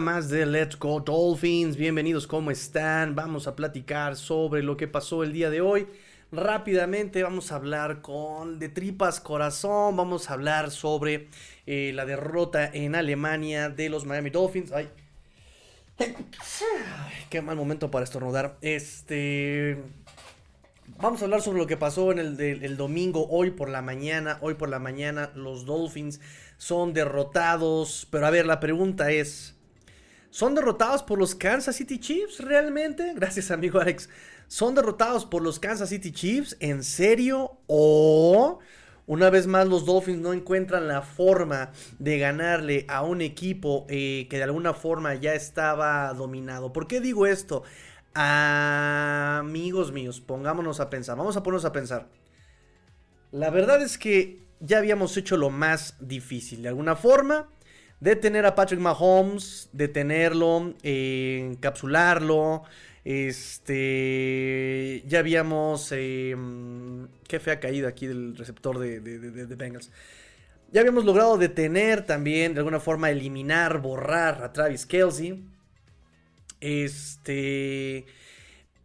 Más de Let's Go Dolphins. Bienvenidos, ¿cómo están? Vamos a platicar sobre lo que pasó el día de hoy. Rápidamente vamos a hablar con de tripas corazón. Vamos a hablar sobre eh, la derrota en Alemania de los Miami Dolphins. Ay. Qué mal momento para estornudar. Este. Vamos a hablar sobre lo que pasó en el domingo, hoy por la mañana. Hoy por la mañana, los Dolphins son derrotados. Pero a ver, la pregunta es, ¿son derrotados por los Kansas City Chiefs realmente? Gracias amigo Alex. ¿Son derrotados por los Kansas City Chiefs? ¿En serio? ¿O una vez más los Dolphins no encuentran la forma de ganarle a un equipo eh, que de alguna forma ya estaba dominado? ¿Por qué digo esto? Amigos míos, pongámonos a pensar. Vamos a ponernos a pensar. La verdad es que ya habíamos hecho lo más difícil. De alguna forma, detener a Patrick Mahomes, detenerlo, eh, encapsularlo. Este. Ya habíamos. Eh, qué fea caída aquí del receptor de, de, Bengals. Ya habíamos logrado detener también, de alguna forma, eliminar, borrar a Travis Kelsey. Este.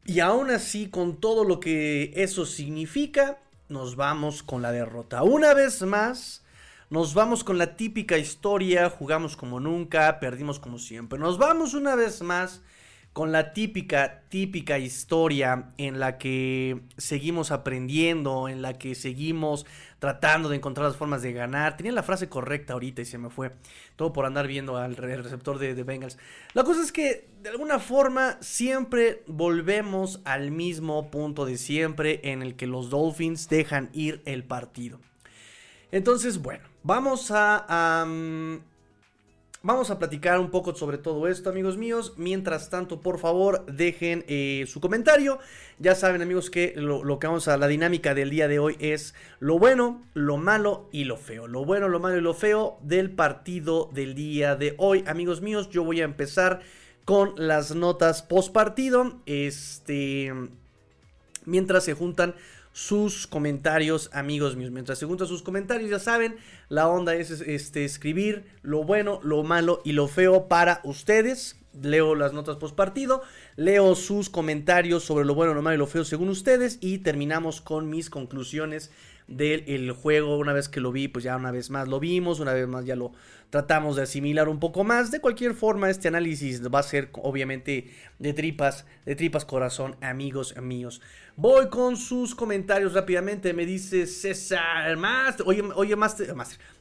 Y aún así, con todo lo que eso significa, nos vamos con la derrota. Una vez más, nos vamos con la típica historia, jugamos como nunca, perdimos como siempre. Nos vamos una vez más con la típica, típica historia en la que seguimos aprendiendo, en la que seguimos tratando de encontrar las formas de ganar. Tenía la frase correcta ahorita y se me fue. Todo por andar viendo al receptor de, de Bengals. La cosa es que de alguna forma siempre volvemos al mismo punto de siempre en el que los Dolphins dejan ir el partido. Entonces, bueno, vamos a, Vamos a platicar un poco sobre todo esto, amigos míos. Mientras tanto, por favor, dejen eh, su comentario. Ya saben, amigos, que lo, que vamos a la dinámica del día de hoy es lo bueno, lo malo y lo feo. Lo bueno, lo malo y lo feo del partido del día de hoy, amigos míos. Yo voy a empezar con las notas post partido. Este, mientras se juntan sus comentarios, amigos míos. Mientras se juntan sus comentarios, ya saben, la onda es este, escribir lo bueno, lo malo y lo feo para ustedes. Leo las notas post partido, leo sus comentarios sobre lo bueno, lo malo y lo feo según ustedes y terminamos con mis conclusiones del juego. Una vez que lo vi, pues ya una vez más lo vimos, una vez más ya lo tratamos de asimilar un poco más. De cualquier forma, este análisis va a ser obviamente de tripas, de tripas corazón, amigos míos. Voy con sus comentarios rápidamente. Me dice César Master. Oye, oye, Master,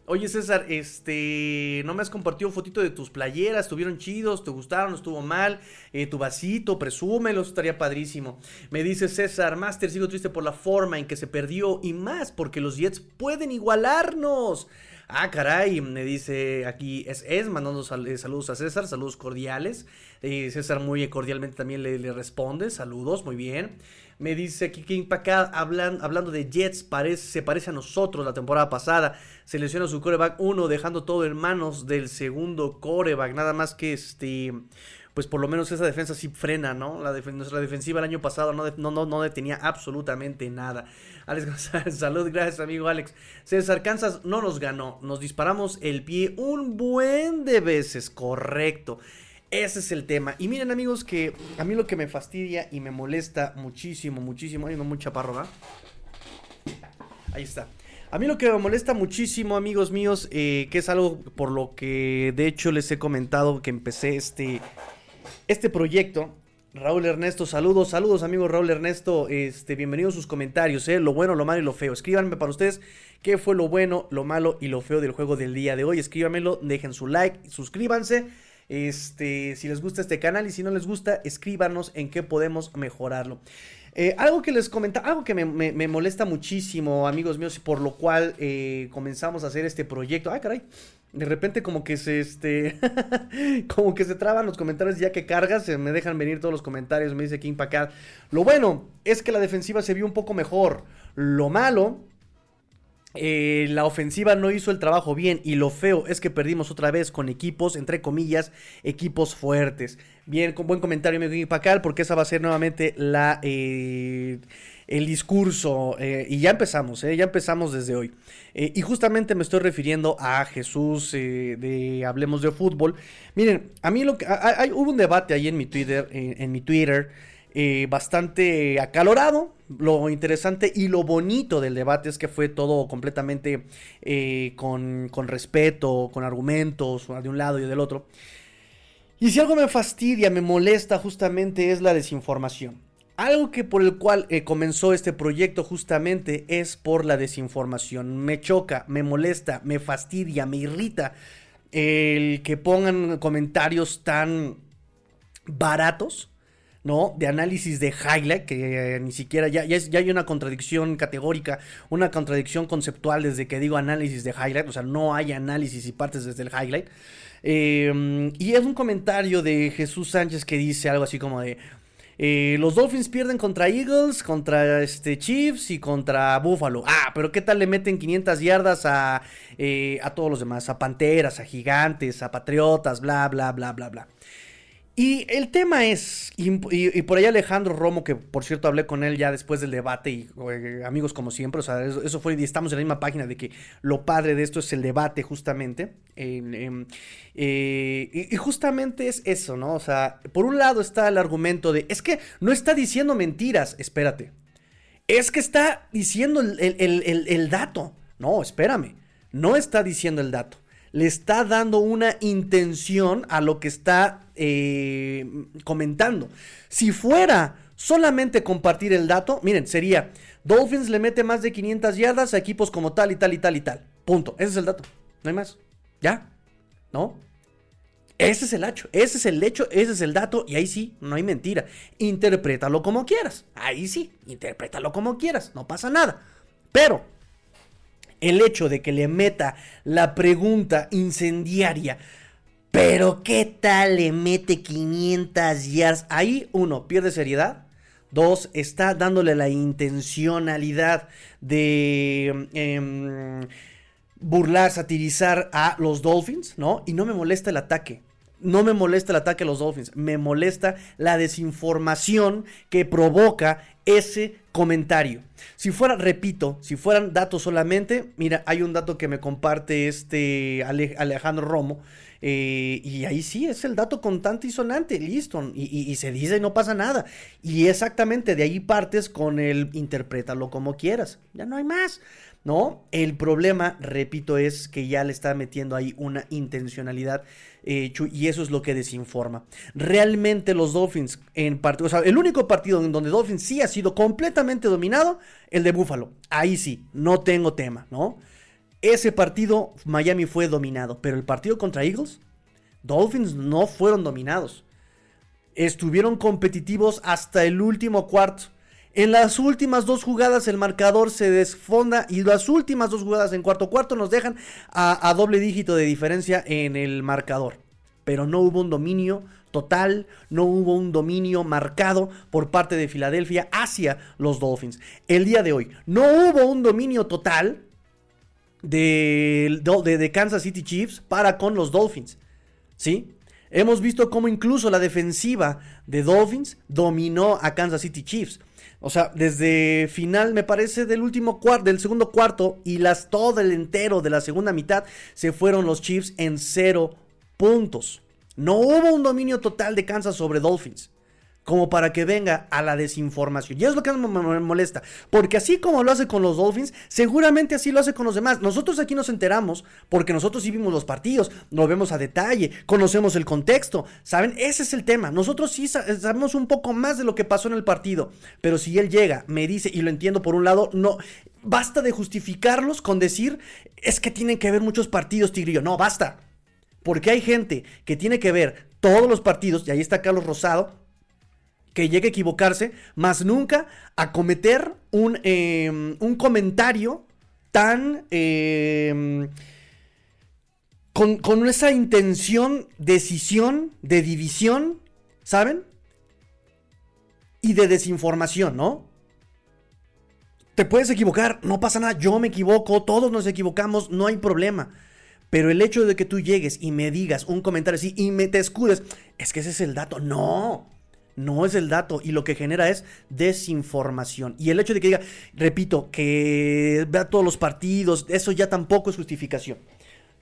Oye, César, este. No me has compartido fotito de tus playeras. ¿Estuvieron chidos? ¿Te gustaron? ¿Estuvo mal? Eh, tu vasito, presúmelo. Estaría padrísimo. Me dice César Master. Sigo triste por la forma en que se perdió. Y más porque los Jets pueden igualarnos. Ah, caray, me dice aquí es, es mandando eh, saludos a César, saludos cordiales. Eh, César muy cordialmente también le, responde, saludos, muy bien. Me dice aquí que impacada, hablan, hablando de Jets, parece, se parece a nosotros la temporada pasada. Selecciona su coreback 1, dejando todo en manos del segundo coreback. Nada más que este pues por lo menos esa defensa sí frena, ¿no? La nuestra defensiva el año pasado no, no, no, detenía absolutamente nada. Alex González, salud, gracias amigo Alex. César Kansas no nos ganó, nos disparamos el pie un buen de veces, correcto. Ese es el tema. Y miren amigos que a mí lo que me fastidia y me molesta muchísimo, muchísimo, hay no mucha parro, Ahí está. A mí lo que me molesta muchísimo, amigos míos, eh, que es algo por lo que de hecho les he comentado que empecé este, este proyecto. Raúl Ernesto, saludos, saludos amigos Raúl Ernesto, este, bienvenidos a sus comentarios, ¿eh? lo bueno, lo malo y lo feo. Escríbanme para ustedes qué fue lo bueno, lo malo y lo feo del juego del día de hoy. Escríbanmelo, dejen su like, suscríbanse. Este, si les gusta este canal y si no les gusta, escríbanos en qué podemos mejorarlo. Eh, algo que les comentaba, algo que me, molesta muchísimo, amigos míos, por lo cual eh, comenzamos a hacer este proyecto. Ay, caray. De repente como que se este como que se traban los comentarios ya que cargas, se me dejan venir todos los comentarios, me dice King Packard. Lo bueno es que la defensiva se vio un poco mejor. Lo malo eh, la ofensiva no hizo el trabajo bien y lo feo es que perdimos otra vez con equipos, entre comillas, equipos fuertes. Bien, con buen comentario, mi Pacal, porque esa va a ser nuevamente la, eh, el discurso. Eh, y ya empezamos, ya empezamos desde hoy. y justamente me estoy refiriendo a Jesús de Hablemos de Fútbol. Miren, a mí lo que... Hay, hubo un debate ahí en mi Twitter, en mi Twitter eh, bastante acalorado. Lo interesante y lo bonito del debate es que fue todo completamente eh, con, respeto, con argumentos de un lado y del otro. Y si algo me fastidia, me molesta justamente es la desinformación. Algo que por el cual eh, comenzó este proyecto justamente es por la desinformación. Me choca, me molesta, me fastidia, me irrita el que pongan comentarios tan baratos ¿no? De análisis de highlight, que eh, ni siquiera ya, ya, hay una contradicción categórica, una contradicción conceptual desde que digo análisis de highlight, o sea, no hay análisis y partes desde el highlight. Em, y es un comentario de Jesús Sánchez que dice algo así como de... Eh, los Dolphins pierden contra Eagles, contra este Chiefs y contra Buffalo. Ah, pero ¿qué tal le meten 500 yardas a, eh, a todos los demás? A Panteras, a Gigantes, a Patriotas, bla, bla, bla, bla, bla. Y el tema es, y, por ahí Alejandro Romo, que por cierto hablé con él ya después del debate, y amigos como siempre, o sea, eso, fue, y estamos en la misma página de que lo padre de esto es el debate justamente. Eh, y, justamente es eso, ¿no? O sea, por un lado está el argumento de, es que no está diciendo mentiras, espérate. Es que está diciendo el dato. No, espérame, no está diciendo el dato le está dando una intención a lo que está eh, comentando. Si fuera solamente compartir el dato, miren, sería Dolphins le mete más de 500 yardas a equipos como tal y tal y tal y tal. Punto. Ese es el dato. No hay más. ¿Ya? ¿No? Ese es el hecho, ese es el hecho, ese es el dato y ahí sí, no hay mentira. Interprétalo como quieras. Ahí sí, interprétalo como quieras, no pasa nada. Pero el hecho de que le meta la pregunta incendiaria, pero ¿qué tal le mete 500 yards? Ahí, uno, pierde seriedad. Dos, está dándole la intencionalidad de em, burlar, satirizar a los Dolphins, ¿no? Y no me molesta el ataque. No me molesta el ataque a los Dolphins, me molesta la desinformación que provoca ese comentario. Si fuera, repito, si fueran datos solamente, mira, hay un dato que me comparte este Alejandro Romo, eh, y ahí sí es el dato contante y sonante, listo, y, se dice y no pasa nada. Y exactamente de ahí partes con el interprétalo como quieras, ya no hay más. ¿no? El problema, repito, es que ya le está metiendo ahí una intencionalidad eh, y eso es lo que desinforma. Realmente los Dolphins en partido, o sea, el único partido en donde Dolphins sí ha sido completamente dominado, el de Buffalo. Ahí sí, no tengo tema, ¿no? Ese partido Miami fue dominado, pero el partido contra Eagles, Dolphins no fueron dominados. Estuvieron competitivos hasta el último cuarto. En las últimas dos jugadas el marcador se desfonda y las últimas dos jugadas en cuarto cuarto nos dejan a, doble dígito de diferencia en el marcador. Pero no hubo un dominio total, no hubo un dominio marcado por parte de Filadelfia hacia los Dolphins. El día de hoy no hubo un dominio total de, de Kansas City Chiefs para con los Dolphins. ¿Sí? Hemos visto cómo incluso la defensiva de Dolphins dominó a Kansas City Chiefs. O sea, desde final, me parece, del último cuarto, del segundo cuarto y las, todo el entero de la segunda mitad, se fueron los Chiefs en cero puntos. No hubo un dominio total de Kansas sobre Dolphins como para que venga a la desinformación. Y es lo que me molesta, porque así como lo hace con los Dolphins, seguramente así lo hace con los demás. Nosotros aquí nos enteramos porque nosotros sí vimos los partidos, lo vemos a detalle, conocemos el contexto, ¿saben? Ese es el tema. Nosotros sí sabemos un poco más de lo que pasó en el partido, pero si él llega, me dice, y lo entiendo por un lado, no, basta de justificarlos con decir, es que tienen que ver muchos partidos, Tigrillo. No, basta. Porque hay gente que tiene que ver todos los partidos, y ahí está Carlos Rosado, que llegue a equivocarse, más nunca a cometer un, em, un comentario tan... Em, con, con, esa intención, decisión, de división, ¿saben? Y de desinformación, ¿no? Te puedes equivocar, no pasa nada, yo me equivoco, todos nos equivocamos, no hay problema. Pero el hecho de que tú llegues y me digas un comentario así y me te escudes, es que ese es el dato. No, no es el dato. Y lo que genera es desinformación. Y el hecho de que diga, repito, que vea todos los partidos, eso ya tampoco es justificación.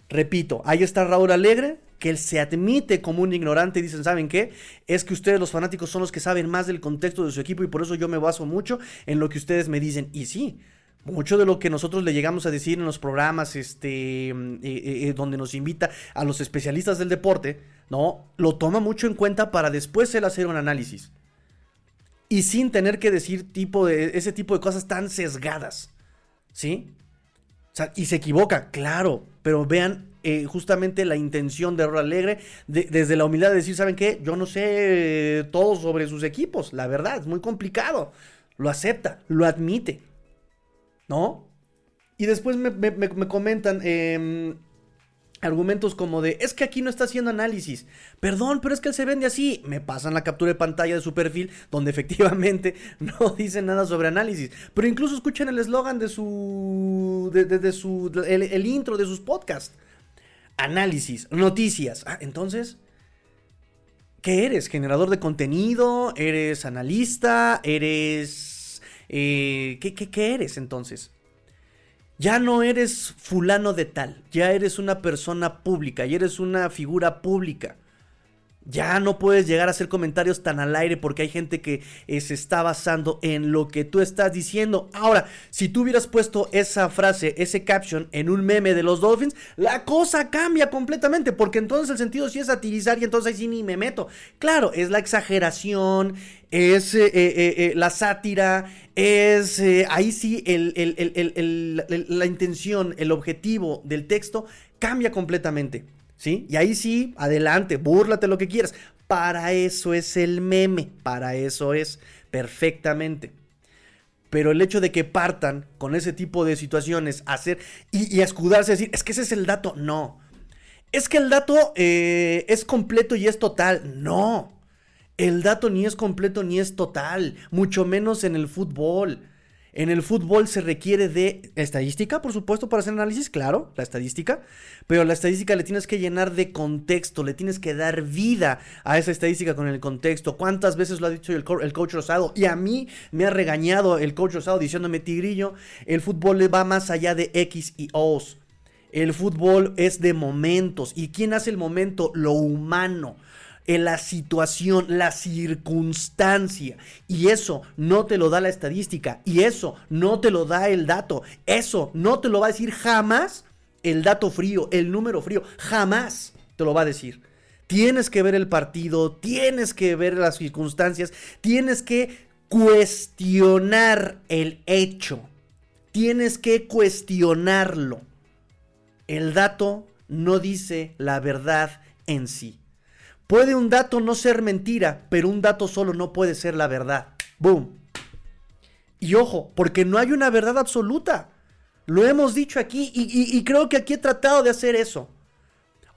Repito, ahí está Raúl Alegre, que él se admite como un ignorante y dicen, ¿saben qué? Es que ustedes los fanáticos son los que saben más del contexto de su equipo y por eso yo me baso mucho en lo que ustedes me dicen. Y sí, mucho de lo que nosotros le llegamos a decir en los programas este, mm, eh, eh, eh, donde nos invita a los especialistas del deporte, ¿no? Lo toma mucho en cuenta para después él hacer un análisis. Y sin tener que decir tipo de, ese tipo de cosas tan sesgadas. ¿Sí? O sea, y se equivoca, claro, pero vean justamente la intención de Rol Alegre desde la humildad de decir, ¿saben qué? Yo no sé todo sobre sus equipos, la verdad, es muy complicado. Lo acepta, lo admite. ¿No? Y después me, comentan em, argumentos como de, es que aquí no está haciendo análisis. Perdón, pero es que él se vende así. Me pasan la captura de pantalla de su perfil, donde efectivamente no dice nada sobre análisis. Pero incluso escuchen el eslogan de su, de, su, el, el, intro de sus podcasts. Análisis, noticias. Ah, entonces... ¿Qué eres? ¿Generador de contenido? ¿Eres analista? ¿Eres eh, ¿qué, eres entonces? Ya no eres fulano de tal, ya eres una persona pública, ya eres una figura pública. Ya no puedes llegar a hacer comentarios tan al aire porque hay gente que eh, se está basando en lo que tú estás diciendo. Ahora, si tú hubieras puesto esa frase, ese caption en un meme de los Dolphins, la cosa cambia completamente porque entonces el sentido sí es satirizar y entonces ahí sí ni me meto. Claro, es la exageración, es eh, la sátira, es ahí sí la intención, el objetivo del texto cambia completamente. ¿sí? Y ahí sí, adelante, búrlate lo que quieras. Para eso es el meme, para eso es perfectamente. Pero el hecho de que partan con ese tipo de situaciones, hacer y, escudarse, decir, es que ese es el dato, no. Es que el dato eh, es completo y es total, no. El dato ni es completo ni es total, mucho menos en el fútbol. En el fútbol se requiere de estadística, por supuesto, para hacer análisis, claro, la estadística, pero la estadística le tienes que llenar de contexto, le tienes que dar vida a esa estadística con el contexto. ¿Cuántas veces lo ha dicho el, coach Rosado? Y a mí me ha regañado el coach Rosado diciéndome, Tigrillo, el fútbol le va más allá de X y O's. El fútbol es de momentos. ¿Y quién hace el momento? Lo humano en la situación, la circunstancia. Y eso no te lo da la estadística. Y eso no te lo da el dato. Eso no te lo va a decir jamás el dato frío, el número frío. Jamás te lo va a decir. Tienes que ver el partido, tienes que ver las circunstancias, tienes que cuestionar el hecho. Tienes que cuestionarlo. El dato no dice la verdad en sí. Puede un dato no ser mentira, pero un dato solo no puede ser la verdad. Boom. Y ojo, porque no hay una verdad absoluta. Lo hemos dicho aquí y, creo que aquí he tratado de hacer eso.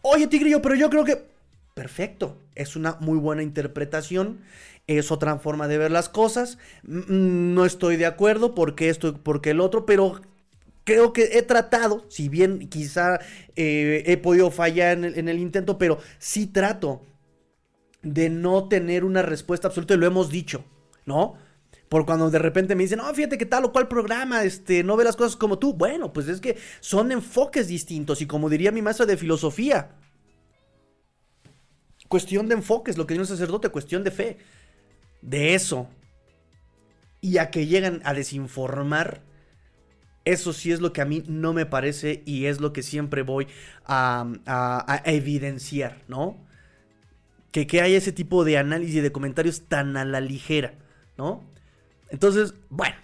Oye, Tigrillo, pero yo creo que... Perfecto, es una muy buena interpretación, es otra forma de ver las cosas. Mm, no estoy de acuerdo porque esto, porque el otro, pero creo que he tratado, si bien quizá eh, he podido fallar en el, intento, pero sí trato de no tener una respuesta absoluta, y lo hemos dicho, ¿no? Por cuando de repente me dicen, no, fíjate que tal o cual programa, este, no ve las cosas como tú. Bueno, pues es que son enfoques distintos y como diría mi maestra de filosofía, cuestión de enfoques, lo que dice un sacerdote, cuestión de fe. De eso. Y a que llegan a desinformar, eso sí es lo que a mí no me parece y es lo que siempre voy a, a evidenciar, ¿no? Que, que haya ese tipo de análisis y de comentarios tan a la ligera, ¿no? Entonces, bueno.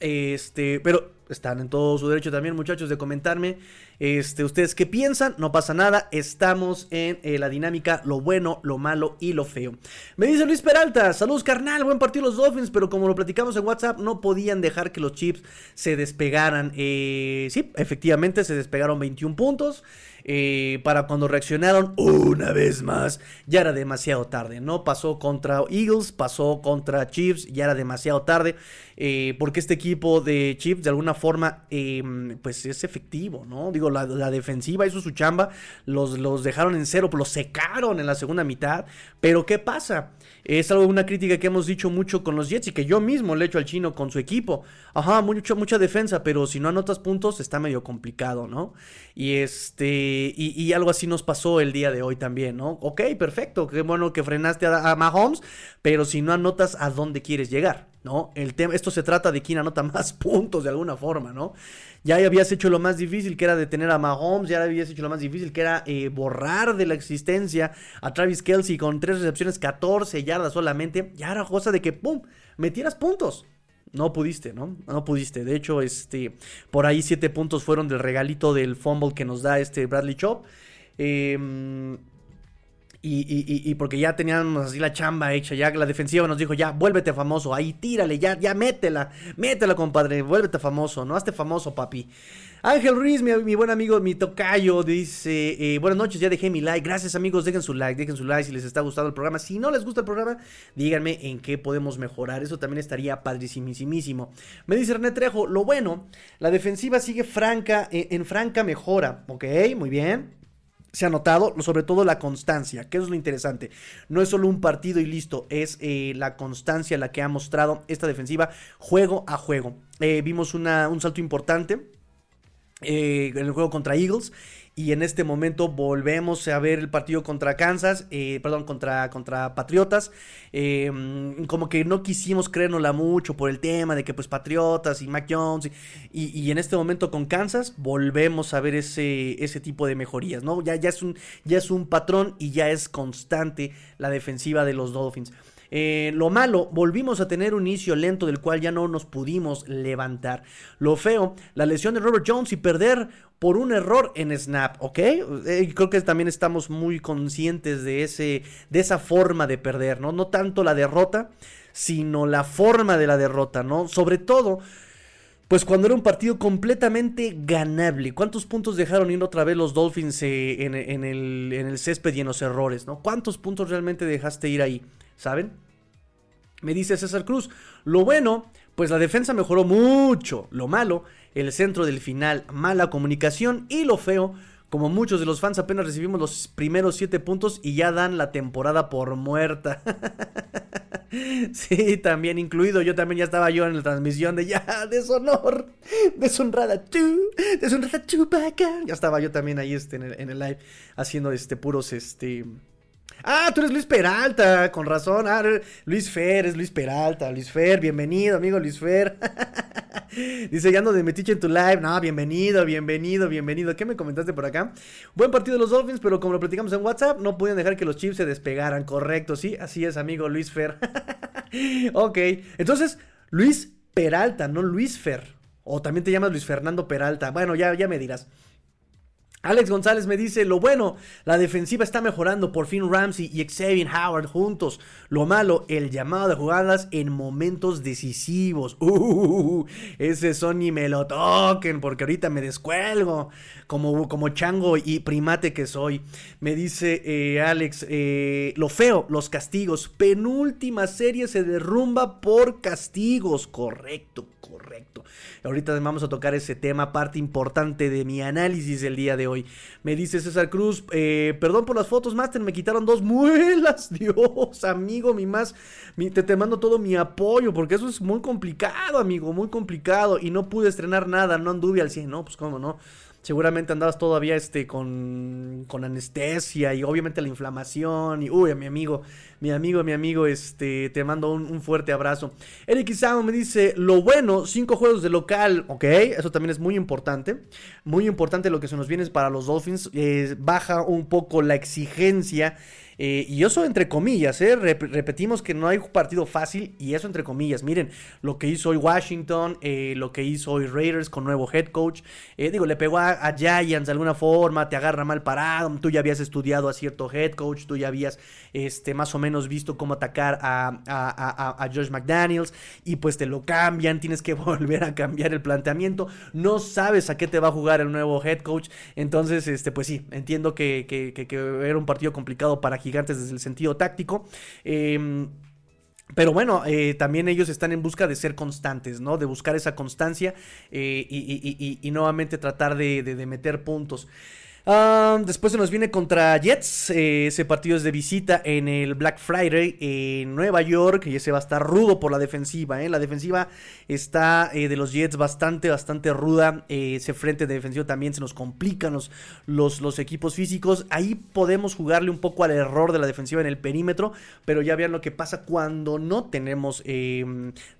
Este, pero están en todo su derecho también, muchachos, de comentarme. Este, ustedes qué piensan, no pasa nada. Estamos en eh, la dinámica, lo bueno, lo malo y lo feo. Me dice Luis Peralta, saludos carnal, buen partido los Dolphins, pero como lo platicamos en WhatsApp, no podían dejar que los Chips se despegaran. Eh, sí, efectivamente se despegaron 21 puntos. Eh, para cuando reaccionaron una vez más, ya era demasiado tarde. No pasó contra Eagles, pasó contra Chiefs, ya era demasiado tarde. Eh, porque este equipo de Chiefs de alguna forma em, pues es efectivo, ¿no? Digo, la, defensiva hizo su chamba, los, los dejaron en cero, los secaron en la segunda mitad, pero ¿qué pasa? Es algo, una crítica que hemos dicho mucho con los Jets y que yo mismo le echo al chino con su equipo. Ajá, mucho, mucha defensa, pero si no anotas puntos está medio complicado, ¿no? Y este, y, algo así nos pasó el día de hoy también, ¿no? Ok, perfecto, qué bueno que frenaste a Mahomes, pero si no anotas, ¿a dónde quieres llegar? ¿No? El tema, esto se trata de quién anota más puntos de alguna forma, ¿no? Ya habías hecho lo más difícil que era detener a Mahomes, ya habías hecho lo más difícil que era eh, borrar de la existencia a Travis Kelsey con tres recepciones, 14 yardas solamente, ya era cosa de que, ¡pum!, metieras puntos. No pudiste, ¿no? No pudiste. De hecho, este, por ahí siete puntos fueron del regalito del fumble que nos da este Bradley Chop. Eh, y, porque ya teníamos así la chamba hecha, ya la defensiva nos dijo, ya, vuélvete famoso, ahí tírale, ya, ya métela, métela, compadre, vuélvete famoso, no hazte famoso, papi. Ángel Ruiz, mi, buen amigo, mi tocayo, dice, eh, buenas noches, ya dejé mi like, gracias amigos, dejen su like, dejen su like si les está gustando el programa, si no les gusta el programa, díganme en qué podemos mejorar, eso también estaría padrísimísimo. Me dice René Trejo, lo bueno, la defensiva sigue franca, eh, en franca mejora, ok, muy bien, se ha notado, sobre todo la constancia, que eso es lo interesante. No es solo un partido y listo, es eh, la constancia la que ha mostrado esta defensiva juego a juego. Eh, vimos una, un salto importante eh, en el juego contra Eagles y en este momento volvemos a ver el partido contra Kansas, eh, perdón, contra, contra Patriotas. Em, como que no quisimos creérnosla mucho por el tema de que pues Patriotas y Mac Jones. Y, en este momento con Kansas volvemos a ver ese, ese tipo de mejorías, ¿no? Ya, ya, es un, ya es un patrón y ya es constante la defensiva de los Dolphins. Eh, lo malo, volvimos a tener un inicio lento del cual ya no nos pudimos levantar. Lo feo, la lesión de Robert Jones y perder por un error en snap, ¿ok? Eh, creo que también estamos muy conscientes de, ese, de esa forma de perder, ¿no? No tanto la derrota, sino la forma de la derrota, ¿no? Sobre todo... Pues cuando era un partido completamente ganable. ¿Cuántos puntos dejaron ir otra vez los Dolphins eh, en, el, en, el, césped y en los errores? ¿no? ¿Cuántos puntos realmente dejaste ir ahí? ¿Saben? Me dice César Cruz, lo bueno, pues la defensa mejoró mucho, lo malo, el centro del final, mala comunicación y lo feo, como muchos de los fans apenas recibimos los primeros siete puntos y ya dan la temporada por muerta. sí, también incluido, yo también ya estaba yo en la transmisión de ya, deshonor, deshonrada tú, deshonrada tú, Ya estaba yo también ahí este, en, el, en el live haciendo este puros este Ah, tú eres Luis Peralta, con razón. Ah, Luis Fer, es Luis Peralta. Luis Fer, bienvenido, amigo Luis Fer. Dice, ya ando de metiche en tu live. No, bienvenido, bienvenido, bienvenido. ¿Qué me comentaste por acá? Buen partido de los Dolphins, pero como lo platicamos en WhatsApp, no pueden dejar que los Chiefs se despegaran. Correcto, sí, así es, amigo Luis Fer. ok, entonces, Luis Peralta, no Luis Fer. O también te llamas Luis Fernando Peralta. Bueno, ya, ya me dirás. Alex González me dice, lo bueno, la defensiva está mejorando, por fin Ramsey y Xavier Howard juntos. Lo malo, el llamado de jugadas en momentos decisivos. Uh, ese Sony me lo toquen porque ahorita me descuelgo como, como chango y primate que soy. Me dice eh, Alex, eh, lo feo, los castigos. Penúltima serie se derrumba por castigos. Correcto, correcto. Ahorita vamos a tocar ese tema, parte importante de mi análisis del día de hoy. Me dice César Cruz, eh, perdón por las fotos, Master, me quitaron dos muelas. Dios, amigo, mi más, te, te mando todo mi apoyo, porque eso es muy complicado, amigo, muy complicado. Y no pude estrenar nada, no anduve al 100, no, pues cómo no seguramente andabas todavía este con, con anestesia y obviamente la inflamación y uy a mi amigo mi amigo mi amigo este te mando un, fuerte abrazo. Eric Isao me dice lo bueno cinco juegos de local ok eso también es muy importante muy importante lo que se nos viene para los Dolphins baja un poco la exigencia Eh, y eso entre comillas, ¿eh? repetimos que no hay partido fácil y eso entre comillas. Miren lo que hizo hoy Washington, eh, lo que hizo hoy Raiders con nuevo head coach. digo, le pegó a, Giants de alguna forma, te agarra mal parado. Tú ya habías estudiado a cierto head coach, tú ya habías este, más o menos visto cómo atacar a, a, a Josh McDaniels y pues te lo cambian, tienes que volver a cambiar el planteamiento. No sabes a qué te va a jugar el nuevo head coach. Entonces, este, pues sí, entiendo que, era un partido complicado para Gigantes desde el sentido táctico. Em, pero bueno, eh, también ellos están en busca de ser constantes, ¿no? De buscar esa constancia eh, y, nuevamente tratar de, de meter puntos. Después se nos viene contra Jets. Eh, ese partido es de visita en el Black Friday en Nueva York. Y ese va a estar rudo por la defensiva. ¿eh? La defensiva está eh, de los Jets bastante, bastante ruda. ese frente de defensivo también se nos complican los, los, los, equipos físicos. Ahí podemos jugarle un poco al error de la defensiva en el perímetro. Pero ya vean lo que pasa cuando no tenemos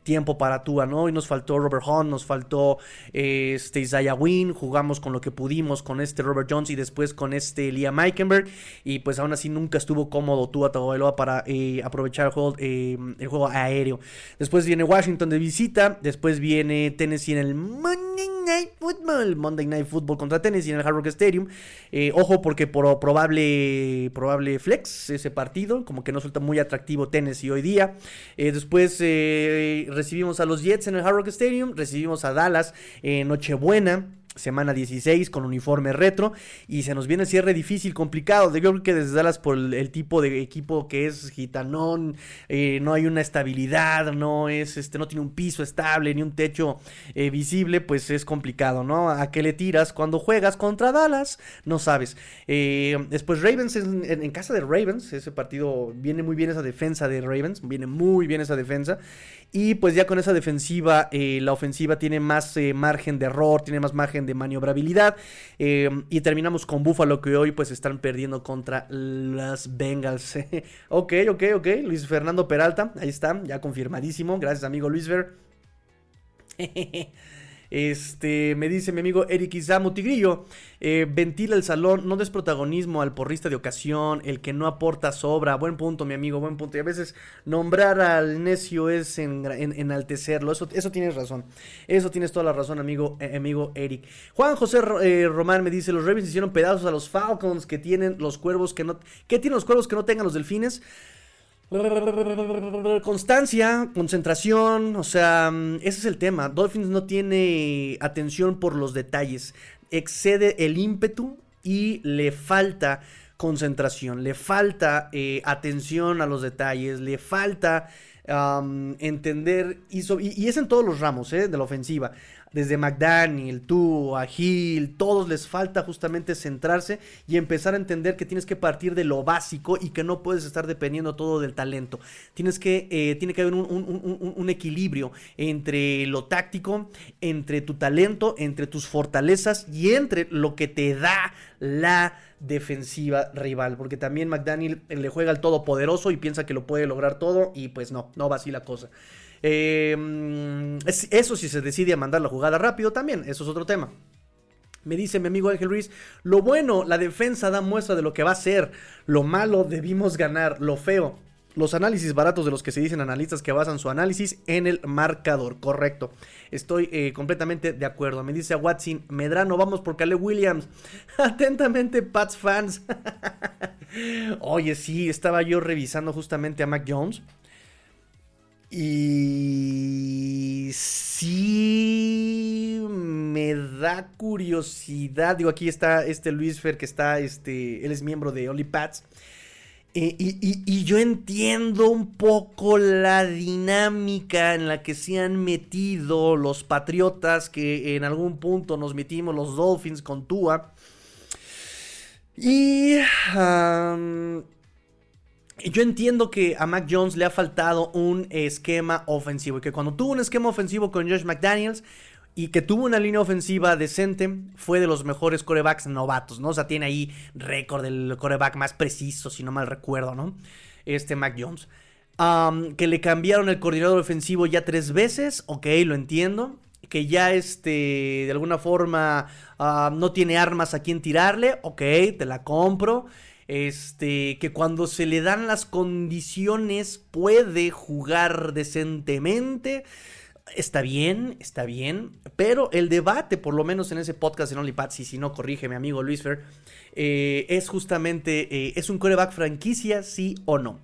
tiempo para Tua, ¿no? Y nos faltó Robert Hunt, nos faltó este Isaiah Wynn. Jugamos con lo que pudimos con este Robert Y después con este Liam Eikenberg. Y pues aún así nunca estuvo cómodo Tua Tagovailoa para eh, aprovechar el juego, eh, el juego aéreo. Después viene Washington de visita. Después viene Tennessee en el Monday Night Football. Monday Night Football contra Tennessee en el Hard Rock Stadium. Eh, ojo porque por probable, probable flex ese partido. Como que no suelta muy atractivo Tennessee hoy día. después recibimos a los Jets en el Hard Rock Stadium. Recibimos a Dallas en Nochebuena semana 16 con uniforme retro y se nos viene el cierre difícil, complicado. Yo creo que desde Dallas por el, tipo de equipo que es gitanón, eh, no hay una estabilidad, no es este, no tiene un piso estable ni un techo eh, visible, pues es complicado, ¿no? ¿A qué le tiras cuando juegas contra Dallas? No sabes. Eh, después Ravens en, en, casa de Ravens, ese partido viene muy bien esa defensa de Ravens, viene muy bien esa defensa y pues ya con esa defensiva, eh, la ofensiva tiene más eh, margen de error, tiene más margen de maniobrabilidad. Eh, y terminamos con Buffalo que hoy pues están perdiendo contra las Bengals. ok, ok, ok. Luis Fernando Peralta, ahí está, ya confirmadísimo. Gracias amigo Luis Ver. Este, me dice mi amigo Eric Isamu Tigrillo, eh, ventila el salón, no des protagonismo al porrista de ocasión, el que no aporta sobra. Buen punto, mi amigo, buen punto. Y a veces nombrar al necio es enaltecerlo. Eso, eso tienes razón. Eso tienes toda la razón, amigo, eh, amigo Eric. Juan José eh, Román me dice: Los Ravens hicieron pedazos a los Falcons que tienen los cuervos que no. ¿Qué tienen los cuervos que no tengan los delfines? Constancia, concentración, o sea, mm, ese es el tema. Dolphins no tiene atención por los detalles, excede el ímpetu y le falta concentración, le falta eh, atención a los detalles, le falta entender, y, y, es en todos los ramos eh, de la ofensiva desde McDaniel, tú, a Hill, todos les falta justamente centrarse y empezar a entender que tienes que partir de lo básico y que no puedes estar dependiendo todo del talento. Tienes que, eh, tiene que haber un, equilibrio entre lo táctico, entre tu talento, entre tus fortalezas y entre lo que te da la defensiva rival, porque también McDaniel le juega al todopoderoso y piensa que lo puede lograr todo y pues no, no va así la cosa. Em, eso si se decide a mandar la jugada rápido también, eso es otro tema. Me dice mi amigo Ángel Ruiz, lo bueno, la defensa da muestra de lo que va a ser, lo malo debimos ganar, lo feo, los análisis baratos de los que se dicen analistas que basan su análisis en el marcador, correcto. Estoy eh, completamente de acuerdo. Me dice a Watson, Medrano, vamos por Caleb Williams. Atentamente, Pats fans. Oye, sí, estaba yo revisando justamente a Mac Jones. Y sí me da curiosidad. Digo, aquí está este Luis Fer, que está, este, él es miembro de OnlyPats. Eh, y, yo entiendo un poco la dinámica en la que se han metido los Patriotas, que en algún punto nos metimos los Dolphins con Tua. Y... Yo entiendo que a Mac Jones le ha faltado un esquema ofensivo y que cuando tuvo un esquema ofensivo con Josh McDaniels y que tuvo una línea ofensiva decente, fue de los mejores corebacks novatos, ¿no? O sea, tiene ahí récord del coreback más preciso, si no mal recuerdo, ¿no? Este Mac Jones. que le cambiaron el coordinador ofensivo ya tres veces, ok, lo entiendo. Que ya este, de alguna forma no tiene armas a quien tirarle, ok, te la compro. Este, que cuando se le dan las condiciones puede jugar decentemente. Está bien, está bien, pero el debate, por lo menos en ese podcast en OnlyPads, y si no, corrige mi amigo Luis Fer, eh, es justamente, eh, ¿es un coreback franquicia, sí o no?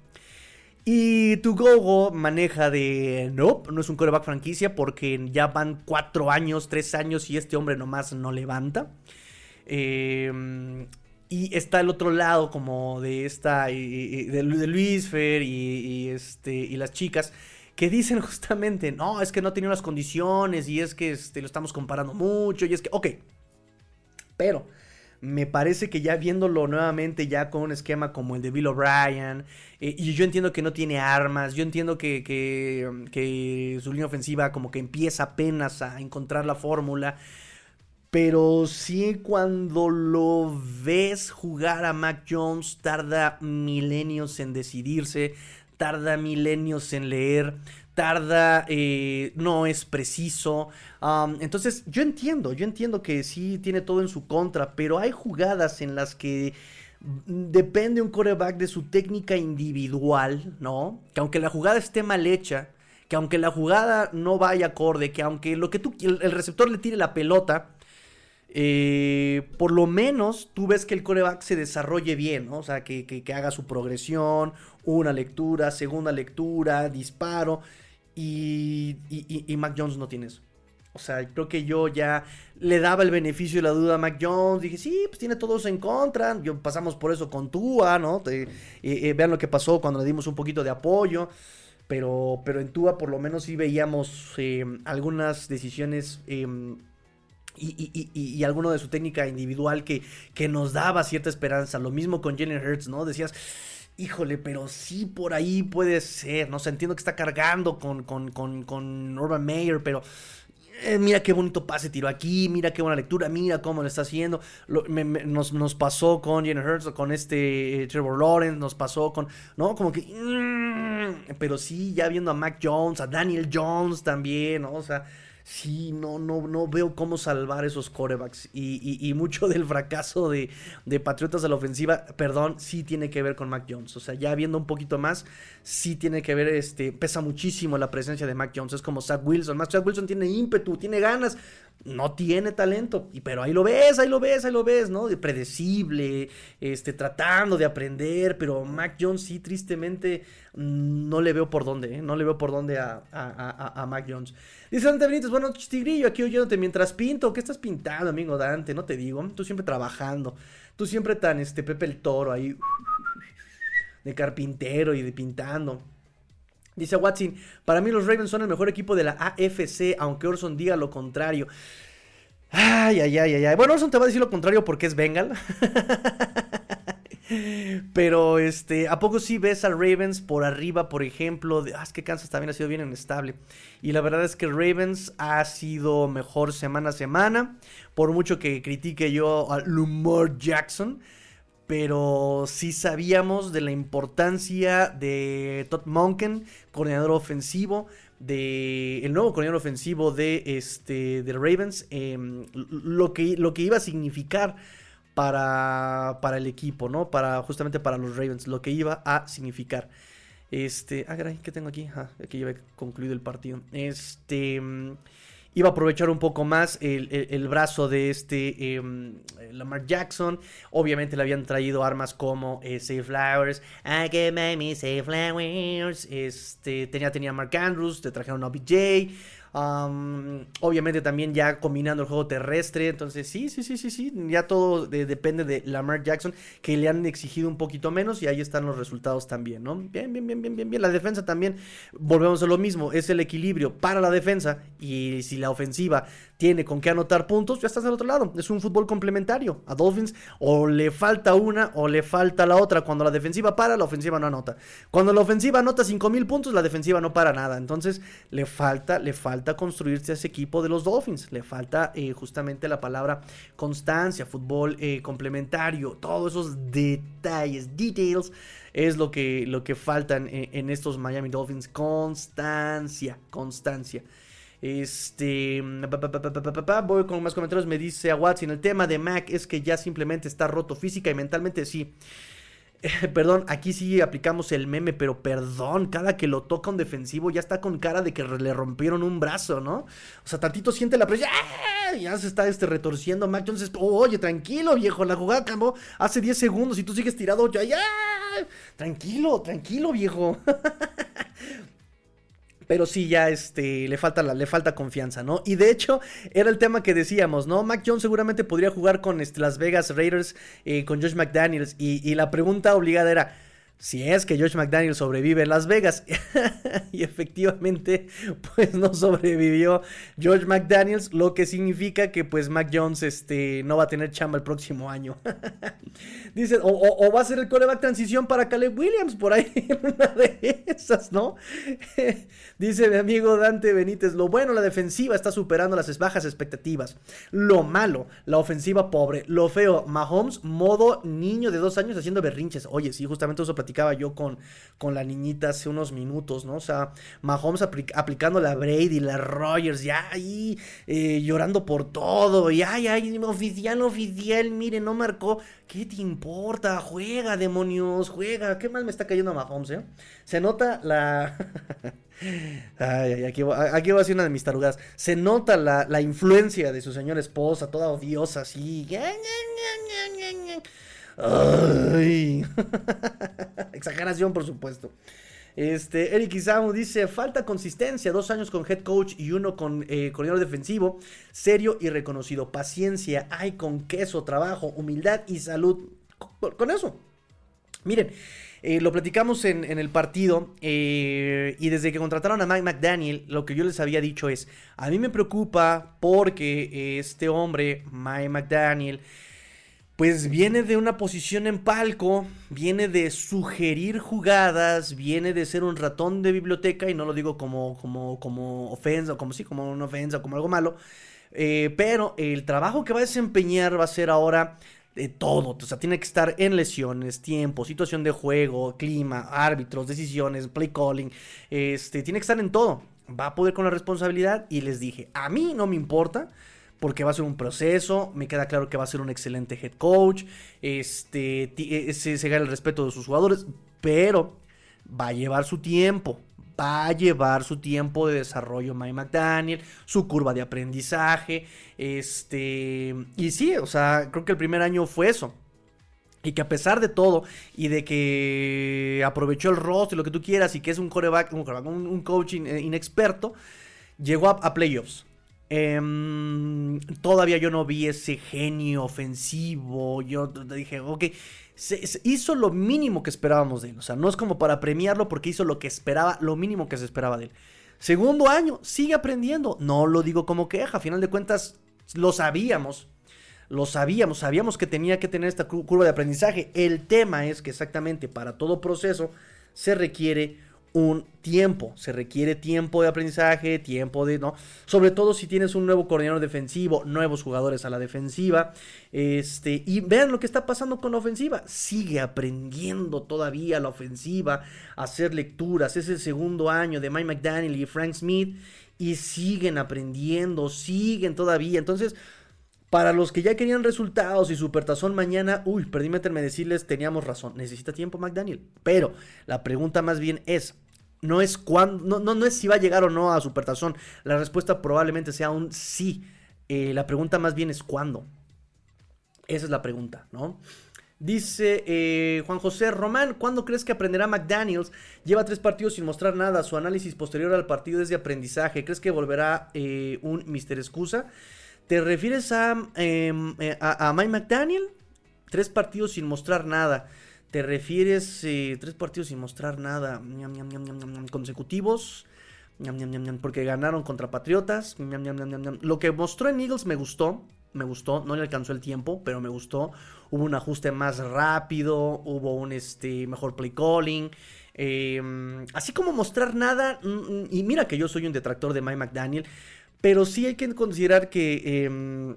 Y tu Gogo maneja de, no, no es un coreback franquicia porque ya van cuatro años, tres años y este hombre nomás no levanta. Em, y está el otro lado como de esta, de, Luis Fer y, este, y las chicas que dicen justamente, no, es que no tenía las condiciones y es que este, lo estamos comparando mucho y es que, ok, pero me parece que ya viéndolo nuevamente ya con un esquema como el de Bill O'Brien, eh, y yo entiendo que no tiene armas, yo entiendo que, que, su línea ofensiva como que empieza apenas a encontrar la fórmula, pero sí cuando lo ves jugar a Mac Jones tarda milenios en decidirse, tarda milenios en leer, tarda, eh, no es preciso. entonces, yo entiendo, yo entiendo que sí tiene todo en su contra, pero hay jugadas en las que depende un coreback de su técnica individual, ¿no? Que aunque la jugada esté mal hecha, que aunque la jugada no vaya acorde, que aunque lo que tú, el, receptor le tire la pelota, eh, por lo menos tú ves que el coreback se desarrolle bien, ¿no? O sea, que, que, haga su progresión, una lectura, segunda lectura, disparo. Y, y, Mac Jones no tiene eso. O sea, creo que yo ya le daba el beneficio de la duda a Mac Jones. Dije, sí, pues tiene todo eso en contra. Yo pasamos por eso con Tua, ¿no? vean lo que pasó cuando le dimos un poquito de apoyo. Pero, pero en Tua por lo menos sí veíamos eh, algunas decisiones em, y, y, alguno de su técnica individual que, que nos daba cierta esperanza. Lo mismo con Jalen Hurts, ¿no? Decías, híjole, pero sí por ahí puede ser, ¿no? O entiendo que está cargando con, con, con, con Urban Meyer, pero eh, mira qué bonito pase tiro aquí, mira qué buena lectura, mira cómo lo está haciendo. nos, pasó con Jalen Hurts, con este eh, Trevor Lawrence, nos pasó con, ¿no? Como que, mm, pero sí, ya viendo a Mac Jones, a Daniel Jones también, ¿no? O sea sí, no, no, no veo cómo salvar esos corebacks. Y, mucho del fracaso de, Patriotas a la ofensiva, perdón, sí tiene que ver con Mac Jones. O sea, ya viendo un poquito más, sí tiene que ver, este, pesa muchísimo la presencia de Mac Jones. Es como Zach Wilson. Mac Zach Wilson tiene ímpetu, tiene ganas, no tiene talento, y, pero ahí lo ves, ahí lo ves, ahí lo ves, ¿no? De predecible, este, tratando de aprender, pero Mac Jones sí, tristemente, no le veo por dónde, ¿eh? no le veo por dónde a, a, a, Mac Jones. Dice Dante Benítez, bueno, Tigrillo, aquí oyéndote mientras pinto, ¿qué estás pintando, amigo Dante? No te digo, tú siempre trabajando, tú siempre tan, este, Pepe el Toro ahí, de carpintero y de pintando. Dice Watson, para mí los Ravens son el mejor equipo de la AFC, aunque Orson diga lo contrario. Ay, ay, ay, ay, Bueno, Orson te va a decir lo contrario porque es Bengal. Pero, este, ¿a poco sí ves a Ravens por arriba, por ejemplo? De, ah, es que Kansas también ha sido bien inestable. Y la verdad es que Ravens ha sido mejor semana a semana. Por mucho que critique yo a Lumor Jackson pero sí sabíamos de la importancia de Todd Monken, coordinador ofensivo, de el nuevo coordinador ofensivo de este de Ravens, em, lo, que, lo que iba a significar para, para el equipo, ¿no? Para justamente para los Ravens, lo que iba a significar. Este, ah, ¿qué tengo aquí? Ah, aquí ya he concluido el partido. Este, iba a aprovechar un poco más el, brazo de este em, Lamar Jackson. Obviamente le habían traído armas como eh, Save Flowers. I can make me save flowers. Este, tenía, tenía Mark Andrews, te trajeron a Obviamente también ya combinando el juego terrestre. Entonces, sí, sí, sí, sí, sí. Ya todo depende de Lamar Jackson, que le han exigido un poquito menos y ahí están los resultados también, ¿no? Bien, bien, bien, bien, bien, bien. La defensa también, volvemos a lo mismo, es el equilibrio para la defensa y si la ofensiva tiene con qué anotar puntos, ya estás al otro lado. Es un fútbol complementario. A Dolphins o le falta una o le falta la otra. Cuando la defensiva para, la ofensiva no anota. Cuando la ofensiva anota 5 mil puntos, la defensiva no para nada. Entonces le falta, le falta construirse ese equipo de los Dolphins. Le falta eh, justamente la palabra constancia, fútbol eh, complementario, todos esos detalles, details es lo que, lo que faltan en, en estos Miami Dolphins. Constancia, constancia. Este. Voy con más comentarios. Me dice a Watson: el tema de Mac es que ya simplemente está roto física y mentalmente. Sí. perdón, aquí sí aplicamos el meme, pero perdón, cada que lo toca un defensivo ya está con cara de que le rompieron un brazo, ¿no? O sea, tantito siente la presión, ya se está este, retorciendo Mac Jones. oye, tranquilo, viejo, la jugada acabó hace 10 segundos y tú sigues tirado, ya, ya, tranquilo, tranquilo, viejo. Pero sí, ya este, le, falta le falta confianza, ¿no? Y de hecho, era el tema que decíamos, ¿no? Mac Jones seguramente podría jugar con este, Las Vegas Raiders, eh, con Josh McDaniels. Y, y la pregunta obligada era, si es que Josh McDaniel sobrevive en Las Vegas. y efectivamente, pues no sobrevivió George McDaniels, lo que significa que pues Mac Jones este, no va a tener chamba el próximo año. Dice, o, va a ser el coreback transición para Caleb Williams, por ahí, una de esas, ¿no? Dice mi amigo Dante Benítez, lo bueno, la defensiva está superando las bajas expectativas. Lo malo, la ofensiva pobre. Lo feo, Mahomes, modo niño de dos años haciendo berrinches. Oye, sí, justamente eso platicaba yo con, con la niñita hace unos minutos, ¿no? O sea, Mahomes aplicando la Brady, la Rogers, ya ahí eh, llorando por todo, y ay, ay, oficial, oficial, mire, no marcó. ¿Qué te importa? Juega, demonios, juega. Qué mal me está cayendo Mahomes, ¿eh? Se nota la... Ay, aquí, aquí va a ser una de mis tarugadas. Se nota la, la influencia de su señora esposa, toda odiosa, así. Ay. Exageración, por supuesto. Este, Eric Isamu dice, falta consistencia, dos años con head coach y uno con eh, coordinador defensivo, serio y reconocido, paciencia, hay con queso, trabajo, humildad y salud. Con, eso. Miren, eh, lo platicamos en, el partido eh, y desde que contrataron a Mike McDaniel, lo que yo les había dicho es, a mí me preocupa porque este hombre, Mike McDaniel, pues viene de una posición en palco, viene de sugerir jugadas, viene de ser un ratón de biblioteca, y no lo digo como, como, como ofensa, como sí, como una ofensa, como algo malo, eh, pero el trabajo que va a desempeñar va a ser ahora de todo, o sea, tiene que estar en lesiones, tiempo, situación de juego, clima, árbitros, decisiones, play calling, este, tiene que estar en todo, va a poder con la responsabilidad, y les dije, a mí no me importa, porque va a ser un proceso, me queda claro que va a ser un excelente head coach, este, e, se, se gana el respeto de sus jugadores, pero va a llevar su tiempo, va a llevar su tiempo de desarrollo Mike McDaniel, su curva de aprendizaje, este, y sí, o sea, creo que el primer año fue eso. Y que a pesar de todo, y de que aprovechó el rostro y lo que tú quieras, y que es un coreback, un, un coach inexperto, llegó a playoffs. Em, todavía yo no vi ese genio ofensivo. Yo dije, ok, se, hizo lo mínimo que esperábamos de él. O sea, no es como para premiarlo porque hizo lo que esperaba, lo mínimo que se esperaba de él. Segundo año, sigue aprendiendo. No lo digo como queja, a final de cuentas lo sabíamos. Lo sabíamos, sabíamos que tenía que tener esta curva de aprendizaje. El tema es que exactamente para todo proceso se requiere un tiempo. Se requiere tiempo de aprendizaje, tiempo de, ¿no? Sobre todo si tienes un nuevo coordinador defensivo, nuevos jugadores a la defensiva. Este, y vean lo que está pasando con la ofensiva. Sigue aprendiendo todavía la ofensiva, hacer lecturas. Es el segundo año de Mike McDaniel y Frank Smith. Y siguen aprendiendo, siguen todavía. Entonces, para los que ya querían resultados y supertazón mañana, uy, permítanme decirles, teníamos razón. Necesita tiempo McDaniel. Pero la pregunta más bien es, no es cuándo, no, no, es si va a llegar o no a Supertazón. La respuesta probablemente sea un sí. Eh, la pregunta más bien es cuándo. Esa es la pregunta, ¿no? Dice eh, Juan José Román, ¿cuándo crees que aprenderá McDaniels? Lleva tres partidos sin mostrar nada. Su análisis posterior al partido es de aprendizaje. ¿Crees que volverá eh, un Mister Excusa? ¿Te refieres a, em, a, a Mike McDaniel? Tres partidos sin mostrar nada. ¿Te refieres eh, tres partidos sin mostrar nada consecutivos? Porque ganaron contra Patriotas. Lo que mostró en Eagles me gustó. Me gustó, no le alcanzó el tiempo, pero me gustó. Hubo un ajuste más rápido, hubo un este, mejor play calling. Em, así como mostrar nada, y mira que yo soy un detractor de Mike McDaniel, pero sí hay que considerar que em,